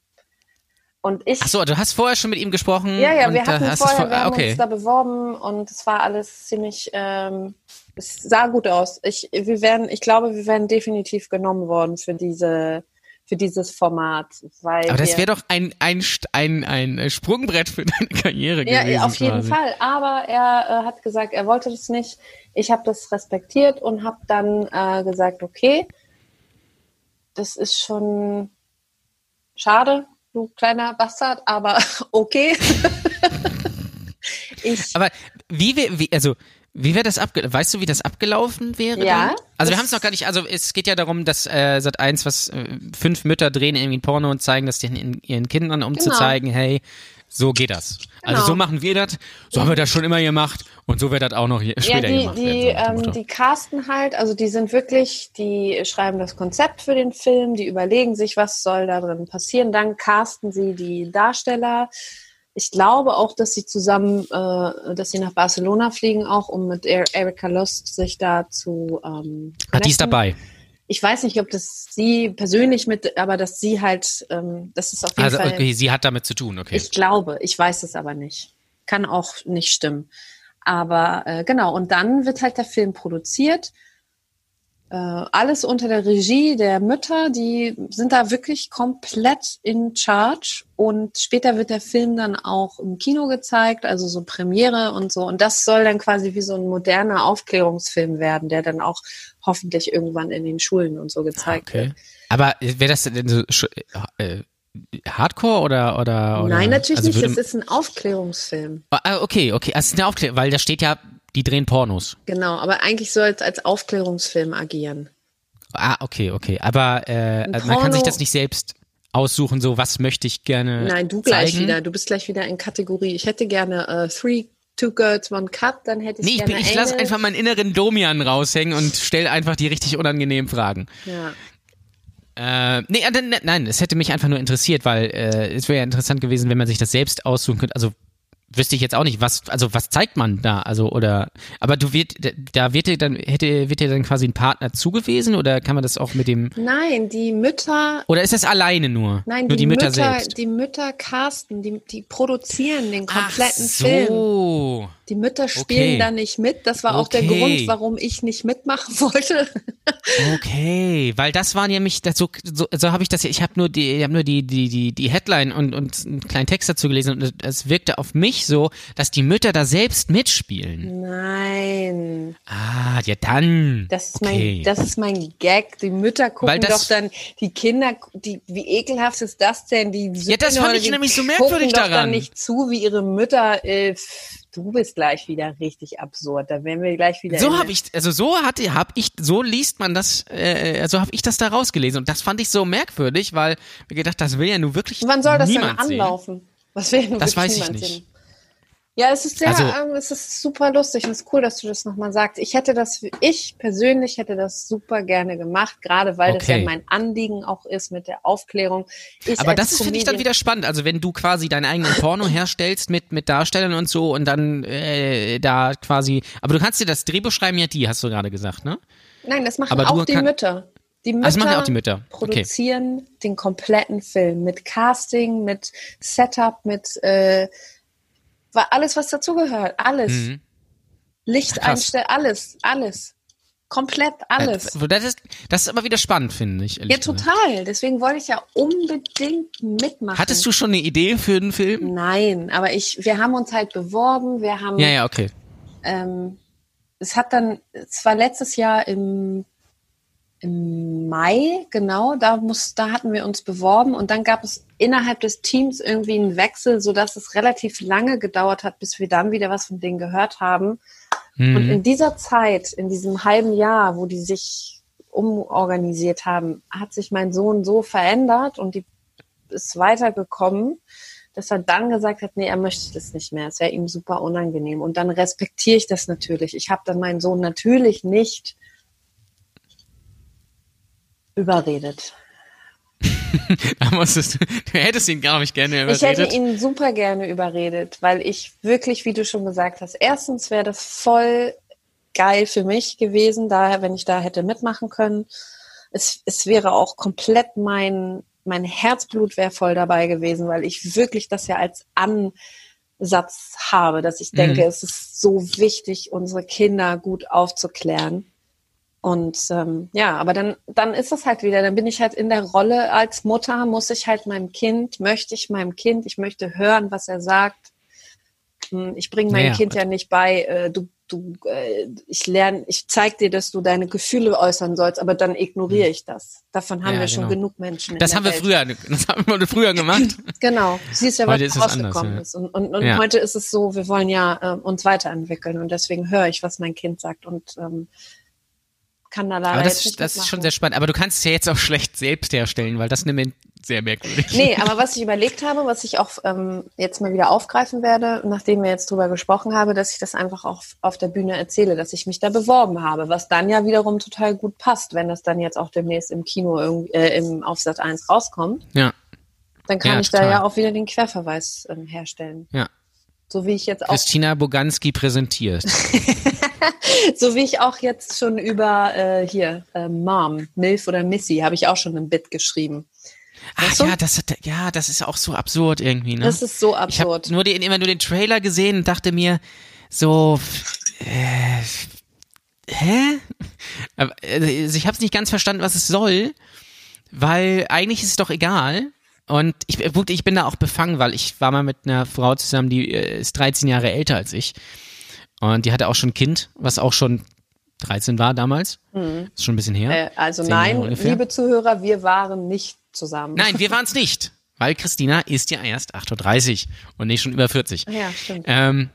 Und ich Ach so, du hast vorher schon mit ihm gesprochen. ja, ja, und wir hatten vorher, vor- wir haben okay. uns da beworben und es war alles ziemlich, ähm, es sah gut aus. Ich, wir werden, ich glaube, wir werden definitiv genommen worden für diese, für dieses Format, weil Aber das wir- wäre doch ein, ein, ein, ein Sprungbrett für deine Karriere Ja, gewesen. auf jeden quasi. Fall. Aber er äh, hat gesagt, er wollte das nicht. Ich habe das respektiert und habe dann äh, gesagt, okay, das ist schon schade, du kleiner Bastard, aber okay. ich, Aber wie, wär- wie also wie wäre das abge weißt du, wie das abgelaufen wäre? Ja, dann? Also wir haben es noch gar nicht, also es geht ja darum, dass äh, seit eins was äh, fünf Mütter drehen irgendwie ein Porno und zeigen das den, ihren Kindern, um zu Genau. zeigen, hey, so geht das. Also Genau. so machen wir das, so haben wir das schon immer gemacht und so wird das auch noch hier, ja, später die, gemacht die, werden. so ähm, die casten halt, also die sind wirklich, die schreiben das Konzept für den Film, die überlegen sich, was soll da drin passieren, dann casten sie die Darsteller. Ich glaube auch, dass sie zusammen, äh, dass sie nach Barcelona fliegen, auch um mit Er- Erika Lust sich da zu ähm, Ah, die ist dabei. Ich weiß nicht, ob das sie persönlich mit, aber dass sie halt, ähm, das ist auf jeden Also Fall. okay, sie hat damit zu tun, okay. Ich glaube, ich weiß es aber nicht. Kann auch nicht stimmen. Aber äh, genau, und dann wird halt der Film produziert. Äh, alles unter der Regie der Mütter, die sind da wirklich komplett in Charge. Und später wird der Film dann auch im Kino gezeigt, also so Premiere und so. Und das soll dann quasi wie so ein moderner Aufklärungsfilm werden, der dann auch hoffentlich irgendwann in den Schulen und so gezeigt Okay. wird. Aber wäre das denn so äh, Hardcore oder oder, oder Nein, natürlich also nicht. Das ist ein Aufklärungsfilm. Ah, okay, okay, also es ist eine Aufklärung, weil da steht ja, die drehen Pornos. Genau, aber eigentlich soll es als Aufklärungsfilm agieren. Ah, okay, okay, aber äh, man kann sich das nicht selbst aussuchen, so was möchte ich gerne Nein, du gleich zeigen. wieder. Du bist gleich wieder in Kategorie. Ich hätte gerne äh, Three, Two Girls, One Cup. Dann hätte ich Nee, ich, gerne bin- ich lasse Anal. einfach meinen inneren Domian raushängen und stelle einfach die richtig unangenehmen Fragen. Ja. Äh, nee, äh, ne- nein, es hätte mich einfach nur interessiert, weil äh, es wäre ja interessant gewesen, wenn man sich das selbst aussuchen könnte. Also wüsste ich jetzt auch nicht, was, also was zeigt man da? Also, oder, aber du wird, da wird dir dann, hätte, wird dir dann quasi ein Partner zugewiesen oder kann man das auch mit dem. Nein, die Mütter. Oder ist das alleine nur? Nein, nur die, die Mütter, Mütter, selbst. die Mütter casten, die, die produzieren den kompletten Ach Film. Die Mütter spielen Okay. da nicht mit. Das war auch der Okay. Grund, warum ich nicht mitmachen wollte. Okay, weil das waren ja mich, das, so, so, habe ich das ja, ich habe nur die, ich habe nur die, die, die, die Headline und, und einen kleinen Text dazu gelesen und es wirkte auf mich so, dass die Mütter da selbst mitspielen. Nein, Ah, ja dann. das ist okay. mein, das ist mein Gag. Die Mütter gucken doch dann, die Kinder, die, wie ekelhaft ist das denn? Die Ja, das fand ich nämlich so gucken merkwürdig doch daran. dann nicht zu, wie ihre Mütter. Äh, du bist gleich wieder richtig absurd. Da werden wir gleich wieder. so habe ich, also so hatte, habe ich, so liest man das, äh, so habe ich das da rausgelesen und das fand ich so merkwürdig, weil mir gedacht, das will ja nun wirklich Wann soll das denn niemand sehen. anlaufen? Was will nun Das wirklich weiß ich nicht. sehen? Ja, es ist sehr, Also- ähm, es ist super lustig und es ist cool, dass du das nochmal sagst. Ich hätte das, ich persönlich hätte das super gerne gemacht, gerade weil das ja Okay. mein Anliegen auch ist mit der Aufklärung. Ich Aber das ist, finde ich, dann wieder spannend. Also wenn du quasi deinen eigenen Porno herstellst mit, mit Darstellern und so und dann äh, da quasi. Aber du kannst dir das Drehbuch schreiben, ja die, hast du gerade gesagt, ne? Nein, das machen Aber auch die kann- Mütter. Die Mütter das machen ja auch die Mütter. Okay. produzieren den kompletten Film mit Casting, mit Setup, mit äh, wa- alles, was dazugehört. Alles. Mhm. Licht einstellen, alles, alles. Komplett alles. Äh, Das ist, das ist immer wieder spannend, finde ich. Ja, gesagt. total. Deswegen wollte ich ja unbedingt mitmachen. Hattest du schon eine Idee für einen Film? Nein, aber ich, wir haben uns halt beworben, wir haben, Ja, ja, okay. ähm, es hat dann, es war letztes Jahr im, im Mai, genau, da muss, da hatten wir uns beworben und dann gab es innerhalb des Teams irgendwie einen Wechsel, so dass es relativ lange gedauert hat, bis wir dann wieder was von denen gehört haben. Und Mhm. in dieser Zeit, in diesem halben Jahr, wo die sich umorganisiert haben, hat sich mein Sohn so verändert und die ist weitergekommen, dass er dann gesagt hat, nee, er möchte das nicht mehr. Es wäre ihm super unangenehm. Und dann respektiere ich das natürlich. Ich habe dann meinen Sohn natürlich nicht überredet. Da musstest du, hättest ihn, glaube ich, gerne Ich hätte überredet. ihn super gerne überredet, weil ich wirklich, wie du schon gesagt hast, erstens wäre das voll geil für mich gewesen, daher, wenn ich da hätte mitmachen können. Es, es wäre auch komplett mein, mein Herzblut wäre voll dabei gewesen, weil ich wirklich das ja als Ansatz habe, dass ich denke, Mhm. es ist so wichtig, unsere Kinder gut aufzuklären. Und ähm, ja, aber dann, dann ist es halt wieder, dann bin ich halt in der Rolle als Mutter, muss ich halt meinem Kind, möchte ich meinem Kind, ich möchte hören, was er sagt. Hm, Ich bringe meinem Naja, Kind ja nicht bei, äh, du, du, äh, ich lerne, ich zeig dir, dass du deine Gefühle äußern sollst, aber dann ignoriere ich das. Davon haben Hm. Ja, wir schon genau. genug Menschen. in Das der haben wir Welt. früher, das haben wir früher gemacht. Genau, siehst ja, was Heute ist rausgekommen anders, ist. Und, und, und Ja. heute ist es so, wir wollen ja äh, uns weiterentwickeln und deswegen höre ich, was mein Kind sagt und ähm, kann da leider Aber das, das ist schon sehr spannend. Aber du kannst es ja jetzt auch schlecht selbst herstellen, weil das nimmt sehr merkwürdig. Nee, aber was ich überlegt habe, was ich auch ähm, jetzt mal wieder aufgreifen werde, nachdem wir jetzt drüber gesprochen haben, dass ich das einfach auch auf der Bühne erzähle, dass ich mich da beworben habe, was dann ja wiederum total gut passt, wenn das dann jetzt auch demnächst im Kino irgendwie, äh, im Aufsatz 1 rauskommt, Ja, dann kann Ja, ich da total. ja auch wieder den Querverweis ähm, herstellen. ja. So wie ich jetzt auch Christina Boganski präsentiert. So wie ich auch jetzt schon über äh, hier äh, Mom, Milf oder Missy, habe ich auch schon ein Bit geschrieben. Ach ja, das, ja, das ist auch so absurd irgendwie, ne? Das ist so ich habe absurd. nur den, immer nur den Trailer gesehen und dachte mir, so, äh, hä? Aber, also ich habe es nicht ganz verstanden, was es soll, weil eigentlich ist es doch egal. Und ich, ich bin da auch befangen, weil ich war mal mit einer Frau zusammen, die äh, ist 13 Jahre älter als ich. Und die hatte auch schon ein Kind, was auch schon 13 war damals. Ist schon ein bisschen her. Mhm. Äh, also nein, liebe Zuhörer, wir waren nicht zusammen. Nein, wir waren es nicht. Weil Christina ist ja erst 8.30 Uhr und nicht schon über 40. Ja, stimmt. Ähm,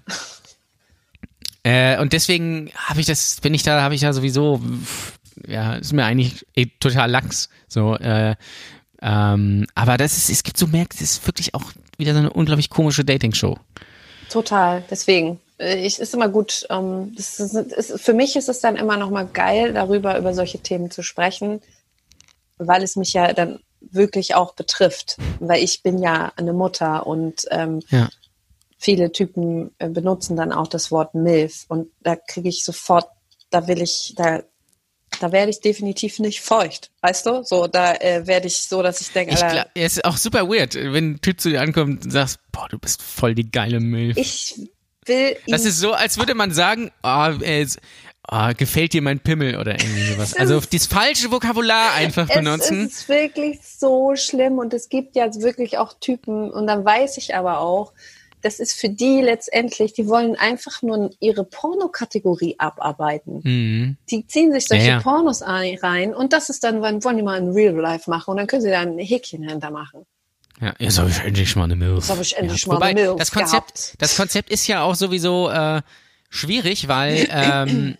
äh, und deswegen habe ich das, bin ich da, habe ich da sowieso, ja, ist mir eigentlich eh, total lax. So, äh, ähm, aber das ist, es gibt so merkt, es ist wirklich auch wieder so eine unglaublich komische Dating-Show. Total. Deswegen. Äh, Ich ist immer gut. Ähm, ist, ist, für mich ist es dann immer noch mal geil, darüber über solche Themen zu sprechen, weil es mich ja dann wirklich auch betrifft. Weil ich bin ja eine Mutter und ähm, Ja. viele Typen äh, benutzen dann auch das Wort MILF und da kriege ich sofort, da will ich, da, da werde ich definitiv nicht feucht, weißt du? So, da äh, werde ich so, dass ich denke, Ich glaub, es ist auch super weird, wenn ein Typ zu dir ankommt und sagst, boah, du bist voll die geile Milf. ich will Das ist so, als würde man sagen, oh, äh, oh, gefällt dir mein Pimmel oder irgendwie sowas. Also das falsche Vokabular einfach benutzen. Es ist wirklich so schlimm und es gibt ja wirklich auch Typen und dann weiß ich aber auch, das ist für die letztendlich, die wollen einfach nur ihre Pornokategorie abarbeiten. Mhm. Die ziehen sich solche Ja, ja. Pornos ein- rein und das ist dann, wollen die mal in Real Life machen und dann können sie da ein Häkchen hinter machen. Ja, jetzt habe ich endlich mal eine Milf. Jetzt hab ich endlich ja. mal Wobei, eine Milf das Konzept, gehabt. das Konzept ist ja auch sowieso äh, schwierig, weil ähm,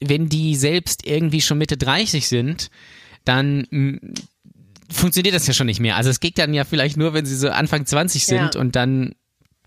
wenn die selbst irgendwie schon Mitte 30 sind, dann mh, funktioniert das ja schon nicht mehr. Also es geht dann ja vielleicht nur, wenn sie so Anfang 20 sind Ja. und dann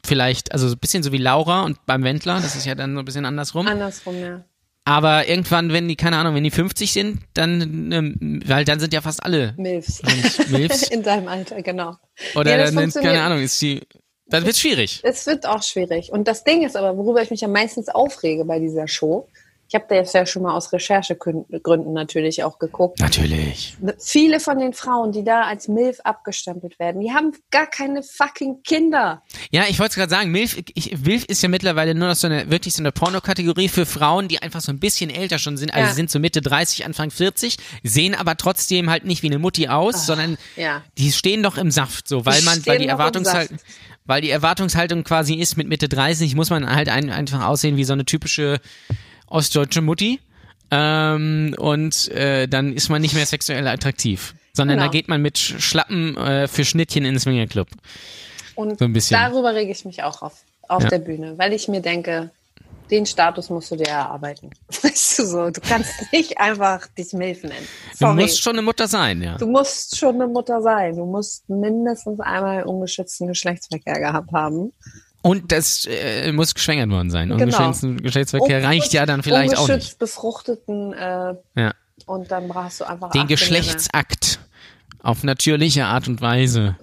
vielleicht, also so ein bisschen so wie Laura und beim Wendler, das ist ja dann so ein bisschen andersrum. Andersrum, ja. Aber irgendwann, wenn die, keine Ahnung, wenn die 50 sind, dann, ähm, weil dann sind ja fast alle Milfs. Milfs. in deinem Alter, genau. Oder Ja, dann, keine Ahnung, ist die, dann wird's schwierig. Es wird auch schwierig. Und das Ding ist aber, worüber ich mich am meisten aufrege bei dieser Show, ich habe da jetzt ja schon mal aus Recherchegründen natürlich auch geguckt. Natürlich. Viele von den Frauen, die da als MILF abgestempelt werden, die haben gar keine fucking Kinder. Ja, ich wollte gerade sagen, Milf, ich, Milf ist ja mittlerweile nur noch so eine, wirklich so eine Pornokategorie für Frauen, die einfach so ein bisschen älter schon sind, also Ja. sind so Mitte 30, Anfang 40, sehen aber trotzdem halt nicht wie eine Mutti aus, sondern ja. die stehen doch im Saft, so, weil Die man, weil die Erwartungshaltung, weil die Erwartungshaltung quasi ist, mit Mitte 30 muss man halt ein, einfach aussehen wie so eine typische ostdeutsche Mutti. Ähm, und äh, dann ist man nicht mehr sexuell attraktiv. Sondern Genau. da geht man mit Sch- Schlappen äh, für Schnittchen ins Swingerclub. Und So ein bisschen. darüber rege ich mich auch auf, auf Ja. der Bühne, weil ich mir denke, den Status musst du dir erarbeiten. Weißt du so, du kannst nicht einfach dich MILF nennen. Du Sorry. musst schon eine Mutter sein, ja. Du musst schon eine Mutter sein. Du musst mindestens einmal ungeschützten Geschlechtsverkehr gehabt haben. Und das äh, muss geschwängert worden sein. Genau. Ungeschützten Geschlechtsverkehr reicht ja dann vielleicht auch nicht. befruchteten äh, Ja. und dann brauchst du einfach Den 18 Geschlechtsakt auf natürliche Art und Weise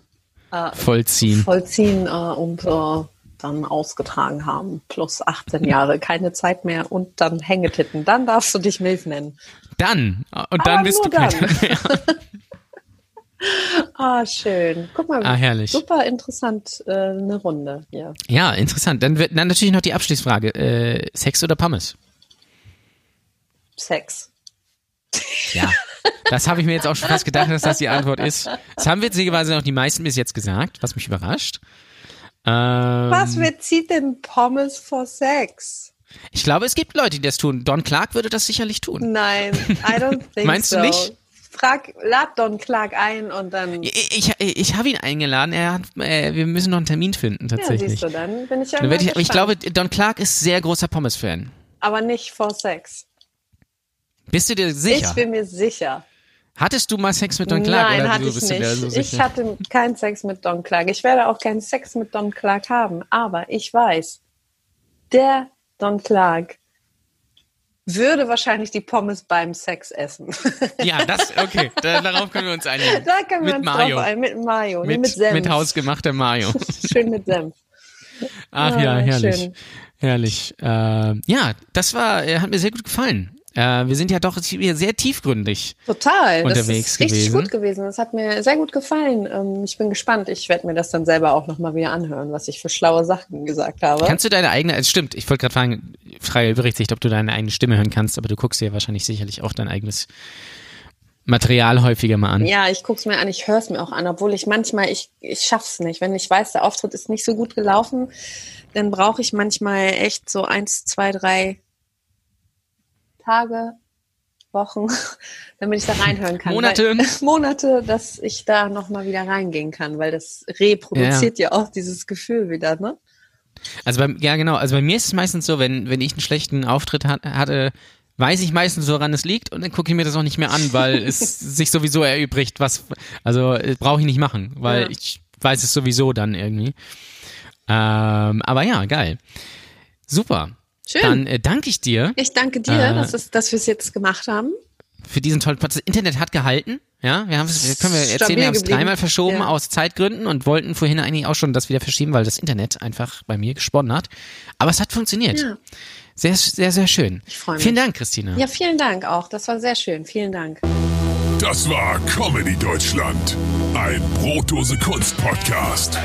Äh, vollziehen. vollziehen äh, und äh, dann ausgetragen haben. Plus 18 Jahre, keine Zeit mehr und dann Hängetitten. Dann darfst du dich Milf nennen. Dann. Und dann Aber bist du dann. Ah, schön. Guck mal, Ah, herrlich. super interessant äh, eine Runde hier. Ja, interessant. Dann wird dann natürlich noch die Abschließfrage. Äh, Sex oder Pommes? Sex. Ja. Das habe ich mir jetzt auch schon fast gedacht, dass das die Antwort ist. Das haben witzigerweise noch die meisten bis jetzt gesagt, was mich überrascht. Ähm, Was wer zieht denn Pommes vor Sex? ich glaube, es gibt Leute, die das tun. Don Clark würde das sicherlich tun. Nein, I don't think Meinst du so. nicht? Frag, lad Don Clark ein und dann. Ja, Ich, ich, ich habe ihn eingeladen. Er hat, äh, wir müssen noch einen Termin finden, tatsächlich. siehst du, dann bin ich ja Dann ich, ich glaube, Don Clark ist sehr großer Pommes-Fan. Aber nicht vor Sex. Bist du dir sicher? Ich bin mir sicher. Hattest du mal Sex mit Don Clark? Nein, hatte ich nicht. so ich hatte keinen Sex mit Don Clark. Ich werde auch keinen Sex mit Don Clark haben. Aber ich weiß, der Don Clark würde wahrscheinlich die Pommes beim Sex essen. Ja, das, okay, da, darauf können wir uns einigen. da können wir mit uns Mayo. drauf ein. Mit Mayo. nee, Mit, mit Senf. mit hausgemachter Mayo. Schön mit Senf. Ach Ah, ja, herrlich. schön. Herrlich. Äh, ja, das war, äh, hat mir sehr gut gefallen. Äh, wir sind ja doch hier sehr tiefgründig. Total. Unterwegs das ist richtig gewesen. gut gewesen. Das hat mir sehr gut gefallen. Ähm, Ich bin gespannt. Ich werde mir das dann selber auch nochmal wieder anhören, was ich für schlaue Sachen gesagt habe. Kannst du deine eigene, es stimmt, ich wollte gerade fragen, freie Berichtigt, ob du deine eigene Stimme hören kannst, aber du guckst dir wahrscheinlich sicherlich auch dein eigenes Material häufiger mal an. Ja, ich guck's mir an, ich höre es mir auch an, obwohl ich manchmal, ich, ich schaff's nicht. Wenn ich weiß, der Auftritt ist nicht so gut gelaufen, dann brauche ich manchmal echt so eins, zwei, drei Tage, Wochen, damit ich da reinhören kann. Monate. Weil, Monate, dass ich da nochmal wieder reingehen kann, weil das reproduziert ja. auch dieses Gefühl wieder, ne? Also bei, ja genau, also bei mir ist es meistens so, wenn, wenn ich einen schlechten Auftritt hat, hatte, weiß ich meistens, woran es liegt und dann gucke ich mir das auch nicht mehr an, weil es sich sowieso erübrigt, was, also äh, brauche ich nicht machen, weil Ja. ich weiß es sowieso dann irgendwie. Ähm, aber ja, geil. Super. Schön. Dann äh, danke ich dir Ich danke dir, Äh, dass, es, dass wir es jetzt gemacht haben. für diesen tollen Podcast. Das Internet hat gehalten. Ja, wir haben es, können wir erzählen, Stabil wir haben es dreimal verschoben Ja. aus Zeitgründen und wollten vorhin eigentlich auch schon das wieder verschieben, weil das Internet einfach bei mir gesponnen hat. Aber es hat funktioniert. Ja. Sehr, sehr, sehr schön. Ich freu mich. Vielen Dank, Christina. Ja, vielen Dank auch. Das war sehr schön. Vielen Dank. Das war Comedy Deutschland, ein Brotdose Kunst Podcast.